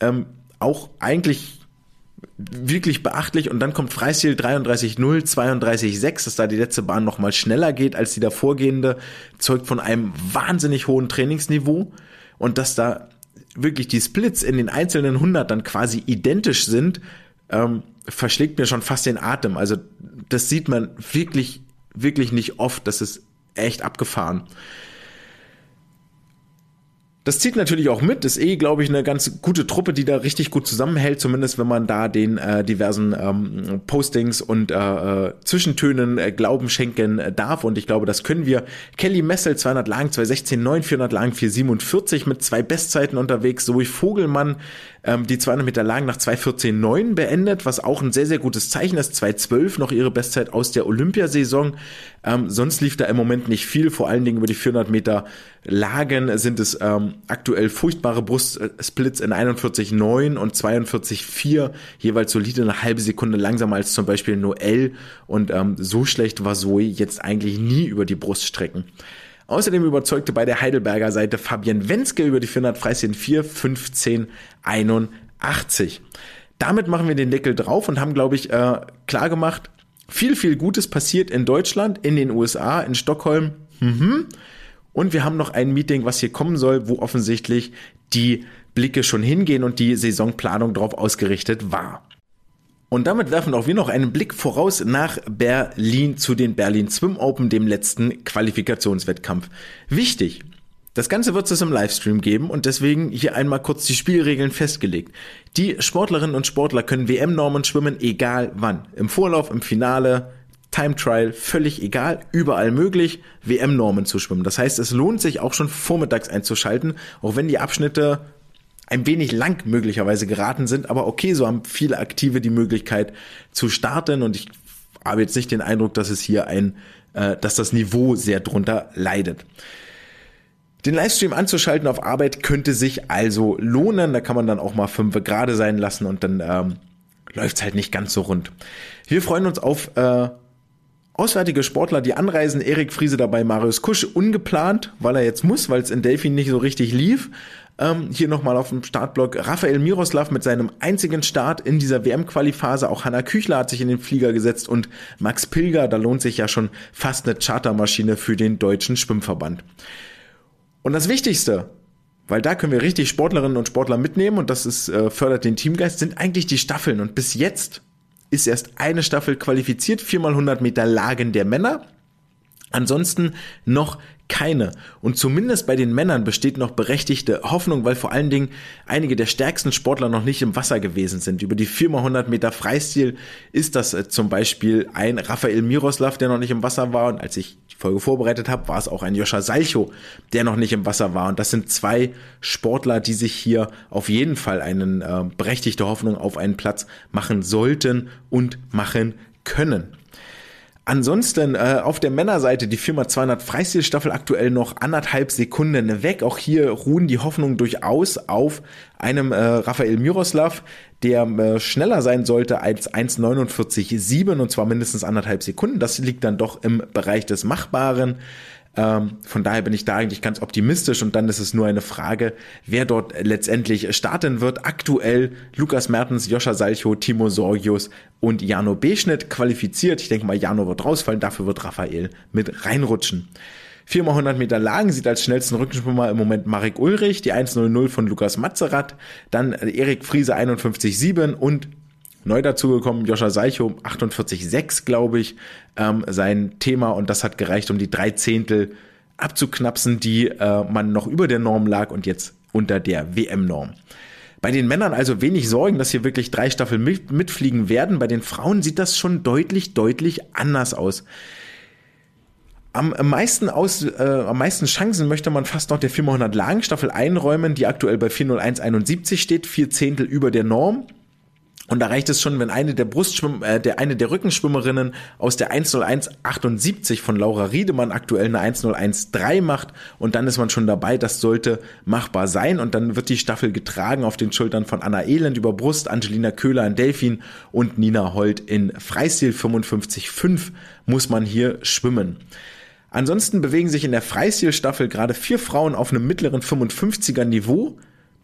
Ähm, auch eigentlich wirklich beachtlich und dann kommt Freistil 33.0, 32.6, dass da die letzte Bahn nochmal schneller geht als die davorgehende, zeugt von einem wahnsinnig hohen Trainingsniveau und dass da wirklich die Splits in den einzelnen 100 dann quasi identisch sind, ähm, verschlägt mir schon fast den Atem. Also das sieht man wirklich, wirklich nicht oft. Das ist echt abgefahren. Das zieht natürlich auch mit, ist eh, glaube ich, eine ganz gute Truppe, die da richtig gut zusammenhält, zumindest wenn man da den äh, diversen ähm, Postings und äh, äh Zwischentönen äh, Glauben schenken äh, darf. Und ich glaube, das können wir. Kelly Messel, 200 Lagen, 216,9, 400 Lagen, 447 mit zwei Bestzeiten unterwegs. Zoe Vogelmann, ähm, die 200 Meter Lagen nach 214,9 beendet, was auch ein sehr, sehr gutes Zeichen ist. 212 noch ihre Bestzeit aus der Olympiasaison. Ähm, sonst lief da im Moment nicht viel, vor allen Dingen über die 400 Meter Lagen sind es ähm, aktuell furchtbare Brustsplits in 41,9 und 42,4, jeweils solide eine halbe Sekunde langsamer als zum Beispiel Noel und ähm, so schlecht war Zoe jetzt eigentlich nie über die Bruststrecken. Außerdem überzeugte bei der Heidelberger Seite Fabian Wenske über die 400 Freistil 4, 15, 81. Damit machen wir den Deckel drauf und haben, glaube ich, äh, klar gemacht, viel, viel Gutes passiert in Deutschland, in den USA, in Stockholm. Mhm. Und wir haben noch ein Meeting, was hier kommen soll, wo offensichtlich die Blicke schon hingehen und die Saisonplanung darauf ausgerichtet war. Und damit werfen auch wir noch einen Blick voraus nach Berlin zu den Berlin Swim Open, dem letzten Qualifikationswettkampf. Wichtig, das Ganze wird es im Livestream geben und deswegen hier einmal kurz die Spielregeln festgelegt. Die Sportlerinnen und Sportler können WM-Normen schwimmen, egal wann. Im Vorlauf, im Finale, Time Trial, völlig egal, überall möglich, WM-Normen zu schwimmen. Das heißt, es lohnt sich auch schon vormittags einzuschalten, auch wenn die Abschnitte ein wenig lang möglicherweise geraten sind, aber okay, so haben viele Aktive die Möglichkeit zu starten und ich habe jetzt nicht den Eindruck, dass es hier ein, äh, dass das Niveau sehr drunter leidet. Den Livestream anzuschalten auf Arbeit könnte sich also lohnen. Da kann man dann auch mal fünf gerade sein lassen und dann ähm, läuft es halt nicht ganz so rund. Wir freuen uns auf äh, auswärtige Sportler, die anreisen. Erik Friese dabei, Marius Kusch ungeplant, weil er jetzt muss, weil es in Delphi nicht so richtig lief. Ähm, hier nochmal auf dem Startblock Raphael Miroslav mit seinem einzigen Start in dieser WM-Qualiphase. Auch Hanna Küchler hat sich in den Flieger gesetzt und Max Pilger, da lohnt sich ja schon fast eine Chartermaschine für den deutschen Schwimmverband. Und das Wichtigste, weil da können wir richtig Sportlerinnen und Sportler mitnehmen und das ist, äh, fördert den Teamgeist, sind eigentlich die Staffeln. Und bis jetzt ist erst eine Staffel qualifiziert, viermal 100 Meter Lagen der Männer. Ansonsten noch keine. Und zumindest bei den Männern besteht noch berechtigte Hoffnung, weil vor allen Dingen einige der stärksten Sportler noch nicht im Wasser gewesen sind. Über die 4x100 Meter Freistil ist das äh, zum Beispiel ein Raphael Miroslav, der noch nicht im Wasser war. Und als ich die Folge vorbereitet habe, war es auch ein Joscha Salcho, der noch nicht im Wasser war. Und das sind zwei Sportler, die sich hier auf jeden Fall eine äh, berechtigte Hoffnung auf einen Platz machen sollten und machen können. Ansonsten äh, auf der Männerseite die Firma 200 Freistilstaffel aktuell noch anderthalb Sekunden weg. Auch hier ruhen die Hoffnungen durchaus auf einem äh, Raphael Miroslav, der äh, schneller sein sollte als 1,49,7 und zwar mindestens anderthalb Sekunden. Das liegt dann doch im Bereich des Machbaren. Ähm, von daher bin ich da eigentlich ganz optimistisch und dann ist es nur eine Frage, wer dort letztendlich starten wird. Aktuell Lukas Mertens, Joscha Salcho, Timo Sorgius und Jano Beschnitt qualifiziert. Ich denke mal, Jano wird rausfallen, dafür wird Raphael mit reinrutschen. 4x100 Meter Lagen sieht als schnellsten Rückenschwimmer im Moment Marek Ulrich, die 1.00 von Lukas Matzerath, dann Erik Friese 51.7 und neu dazugekommen, Joscha Seicho, 48,6, glaube ich, ähm, sein Thema und das hat gereicht, um die drei Zehntel abzuknapsen, die äh, man noch über der Norm lag und jetzt unter der WM-Norm. Bei den Männern also wenig Sorgen, dass hier wirklich drei Staffeln mit, mitfliegen werden. Bei den Frauen sieht das schon deutlich, deutlich anders aus. Am meisten, aus, äh, am meisten Chancen möchte man fast noch der 400 Lagenstaffel einräumen, die aktuell bei 401,71 steht, vier Zehntel über der Norm. Und da reicht es schon, wenn eine der Brustschwimm, äh, der eine der Rückenschwimmerinnen aus der 10178 von Laura Riedemann aktuell eine 1013 macht und dann ist man schon dabei. Das sollte machbar sein und dann wird die Staffel getragen auf den Schultern von Anna Elend über Brust, Angelina Köhler in Delfin und Nina Holt in Freistil 55,5 muss man hier schwimmen. Ansonsten bewegen sich in der Freistil-Staffel gerade vier Frauen auf einem mittleren 55er Niveau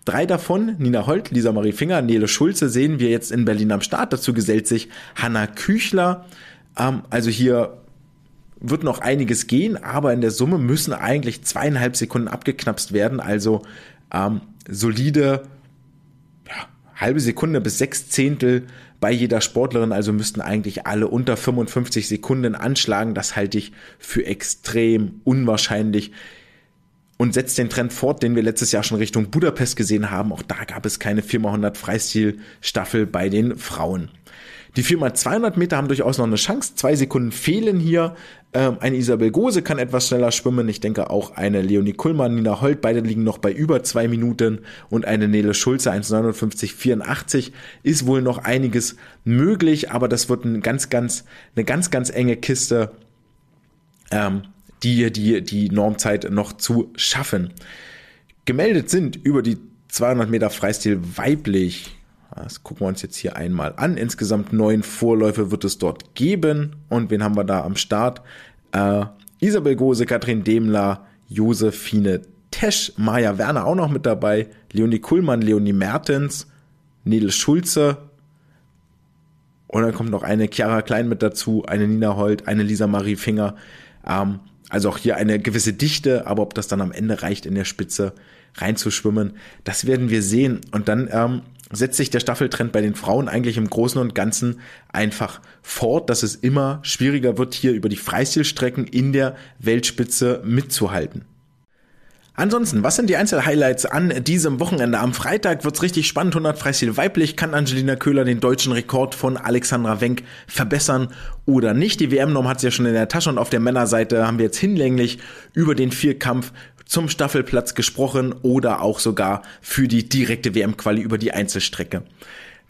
Drei davon, Nina Holt, Lisa Marie Finger, Nele Schulze, sehen wir jetzt in Berlin am Start. Dazu gesellt sich Hanna Küchler. Ähm, also hier wird noch einiges gehen, aber in der Summe müssen eigentlich zweieinhalb Sekunden abgeknapst werden. Also ähm, solide ja, halbe Sekunde bis sechs Zehntel bei jeder Sportlerin. Also müssten eigentlich alle unter 55 Sekunden anschlagen. Das halte ich für extrem unwahrscheinlich und setzt den Trend fort, den wir letztes Jahr schon Richtung Budapest gesehen haben. Auch da gab es keine 4x100 Freistil-Staffel bei den Frauen. Die 4x200 Meter haben durchaus noch eine Chance. Zwei Sekunden fehlen hier. Ähm, eine Isabel Gose kann etwas schneller schwimmen. Ich denke auch eine Leonie Kullmann, Nina Holt, beide liegen noch bei über zwei Minuten. Und eine Nele Schulze, 1,59,84 ist wohl noch einiges möglich. Aber das wird ein ganz, ganz, eine ganz, ganz enge Kiste. Ähm, die, die, die Normzeit noch zu schaffen. Gemeldet sind über die 200 Meter Freistil weiblich. Das gucken wir uns jetzt hier einmal an. Insgesamt neun Vorläufe wird es dort geben. Und wen haben wir da am Start? Äh, Isabel Gose, Katrin Demler, Josephine Tesch, Maja Werner auch noch mit dabei, Leonie Kuhlmann, Leonie Mertens, Nele Schulze. Und dann kommt noch eine Chiara Klein mit dazu, eine Nina Holt, eine Lisa Marie Finger. Ähm, also auch hier eine gewisse Dichte, aber ob das dann am Ende reicht, in der Spitze reinzuschwimmen, das werden wir sehen. Und dann ähm, setzt sich der Staffeltrend bei den Frauen eigentlich im Großen und Ganzen einfach fort, dass es immer schwieriger wird, hier über die Freistilstrecken in der Weltspitze mitzuhalten. Ansonsten, was sind die Einzelhighlights an diesem Wochenende? Am Freitag wird's richtig spannend. 100 Freistil weiblich. Kann Angelina Köhler den deutschen Rekord von Alexandra Wenk verbessern oder nicht? Die WM-Norm hat sie ja schon in der Tasche und auf der Männerseite haben wir jetzt hinlänglich über den Vierkampf zum Staffelplatz gesprochen oder auch sogar für die direkte WM-Quali über die Einzelstrecke.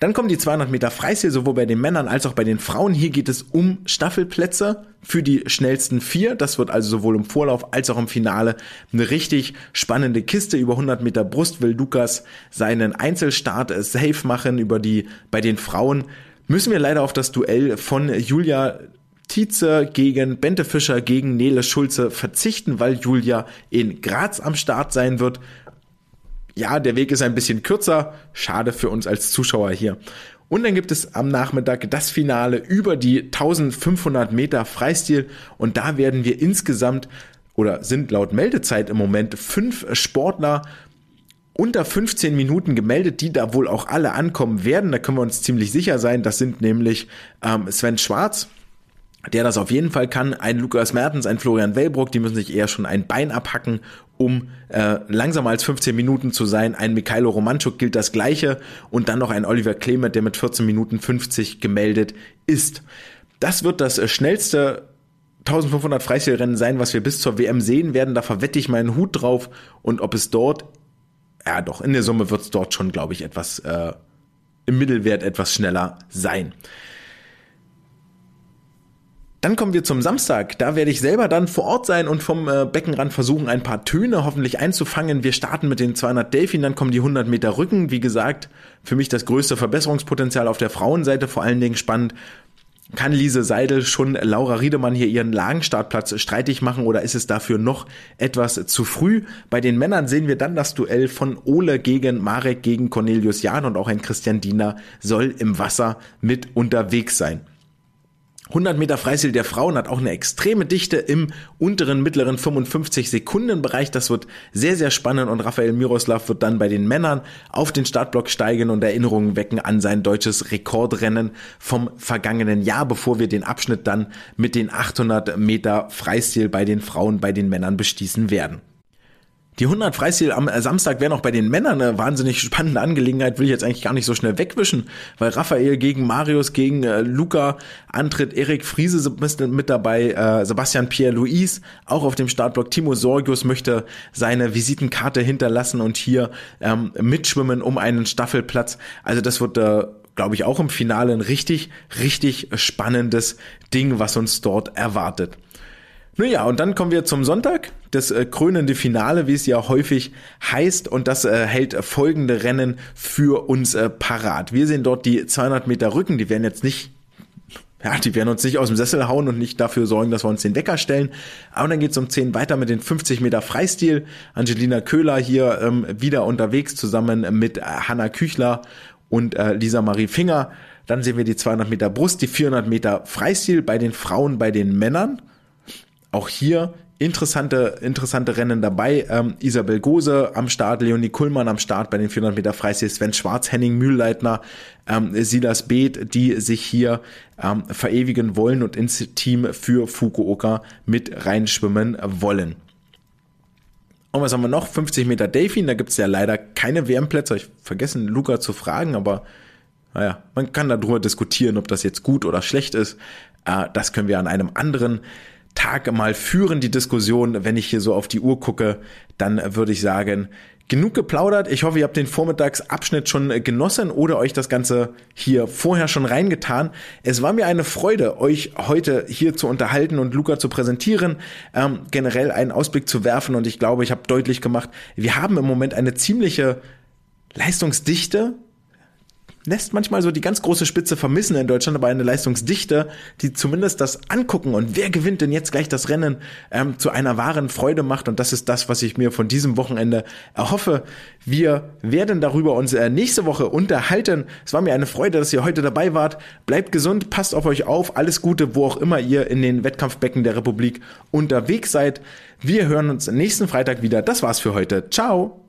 Dann kommen die 200 Meter Freistil, sowohl bei den Männern als auch bei den Frauen. Hier geht es um Staffelplätze für die schnellsten vier. Das wird also sowohl im Vorlauf als auch im Finale eine richtig spannende Kiste. Über 100 Meter Brust will Lukas seinen Einzelstart safe machen. Über die, bei den Frauen müssen wir leider auf das Duell von Julia Tietze gegen Bente Fischer gegen Nele Schulze verzichten, weil Julia in Graz am Start sein wird ja, der Weg ist ein bisschen kürzer. Schade für uns als Zuschauer hier. Und dann gibt es am Nachmittag das Finale über die 1500 Meter Freistil. Und da werden wir insgesamt oder sind laut Meldezeit im Moment fünf Sportler unter 15 Minuten gemeldet, die da wohl auch alle ankommen werden. Da können wir uns ziemlich sicher sein. Das sind nämlich ähm, Sven Schwarz, der das auf jeden Fall kann, ein Lukas Mertens, ein Florian Wellbrock, die müssen sich eher schon ein Bein abhacken, um äh, langsamer als 15 Minuten zu sein. Ein Mikhailo Romanchuk gilt das gleiche und dann noch ein Oliver Klemet, der mit 14 Minuten 50 gemeldet ist. Das wird das äh, schnellste 1500 Freistilrennen sein, was wir bis zur WM sehen werden. Da verwette ich meinen Hut drauf und ob es dort, ja doch, in der Summe wird es dort schon, glaube ich, etwas äh, im Mittelwert etwas schneller sein. Dann kommen wir zum Samstag. Da werde ich selber dann vor Ort sein und vom äh, Beckenrand versuchen, ein paar Töne hoffentlich einzufangen. Wir starten mit den 200 Delfin, dann kommen die 100 Meter Rücken. Wie gesagt, für mich das größte Verbesserungspotenzial auf der Frauenseite. Vor allen Dingen spannend. Kann Lise Seidel schon Laura Riedemann hier ihren Lagenstartplatz streitig machen oder ist es dafür noch etwas zu früh? Bei den Männern sehen wir dann das Duell von Ole gegen Marek gegen Cornelius Jahn und auch ein Christian Diener soll im Wasser mit unterwegs sein. 100 Meter Freistil der Frauen hat auch eine extreme Dichte im unteren, mittleren 55 Sekunden Bereich. Das wird sehr, sehr spannend und Rafael Miroslav wird dann bei den Männern auf den Startblock steigen und Erinnerungen wecken an sein deutsches Rekordrennen vom vergangenen Jahr, bevor wir den Abschnitt dann mit den 800 Meter Freistil bei den Frauen, bei den Männern bestießen werden. Die 100 Freistil am Samstag wären auch bei den Männern eine wahnsinnig spannende Angelegenheit, will ich jetzt eigentlich gar nicht so schnell wegwischen, weil Raphael gegen Marius, gegen äh, Luca antritt, Erik Friese mit dabei, äh, Sebastian Pierre-Louis auch auf dem Startblock, Timo Sorgius möchte seine Visitenkarte hinterlassen und hier ähm, mitschwimmen um einen Staffelplatz. Also das wird äh, glaube ich, auch im Finale ein richtig, richtig spannendes Ding, was uns dort erwartet. Naja, und dann kommen wir zum Sonntag, das äh, krönende Finale, wie es ja häufig heißt, und das äh, hält folgende Rennen für uns äh, parat. Wir sehen dort die 200 Meter Rücken, die werden jetzt nicht ja, die werden uns nicht aus dem Sessel hauen und nicht dafür sorgen, dass wir uns den Wecker stellen. Aber dann geht's um 10 weiter mit den 50 Meter Freistil. Angelina Köhler hier ähm, wieder unterwegs zusammen mit Hanna Küchler und äh, Lisa Marie Finger. Dann sehen wir die 200 Meter Brust, die 400 Meter Freistil bei den Frauen, bei den Männern. Auch hier interessante, interessante Rennen dabei. Ähm, Isabel Gose am Start, Leonie Kuhlmann am Start bei den 400 Meter Freistil, Sven Schwarz, Henning Mühlleitner, ähm, Silas Beeth, die sich hier ähm, verewigen wollen und ins Team für Fukuoka mit reinschwimmen wollen. Und was haben wir noch? 50 Meter Delfin, da gibt es ja leider keine WM-Plätze. Ich vergessen, Luca zu fragen, aber naja, man kann darüber diskutieren, ob das jetzt gut oder schlecht ist. Äh, das können wir an einem anderen Tag mal führen, die Diskussion. Wenn ich hier so auf die Uhr gucke, dann würde ich sagen, genug geplaudert. Ich hoffe, ihr habt den Vormittagsabschnitt schon genossen oder euch das Ganze hier vorher schon reingetan. Es war mir eine Freude, euch heute hier zu unterhalten und Luca zu präsentieren, ähm, generell einen Ausblick zu werfen und ich glaube, ich habe deutlich gemacht, wir haben im Moment eine ziemliche Leistungsdichte lässt manchmal so die ganz große Spitze vermissen in Deutschland, aber eine Leistungsdichte, die zumindest das Angucken und wer gewinnt denn jetzt gleich das Rennen ähm, zu einer wahren Freude macht. Und das ist das, was ich mir von diesem Wochenende erhoffe. Wir werden darüber uns äh, nächste Woche unterhalten. Es war mir eine Freude, dass ihr heute dabei wart. Bleibt gesund, passt auf euch auf. Alles Gute, wo auch immer ihr in den Wettkampfbecken der Republik unterwegs seid. Wir hören uns nächsten Freitag wieder. Das war's für heute. Ciao.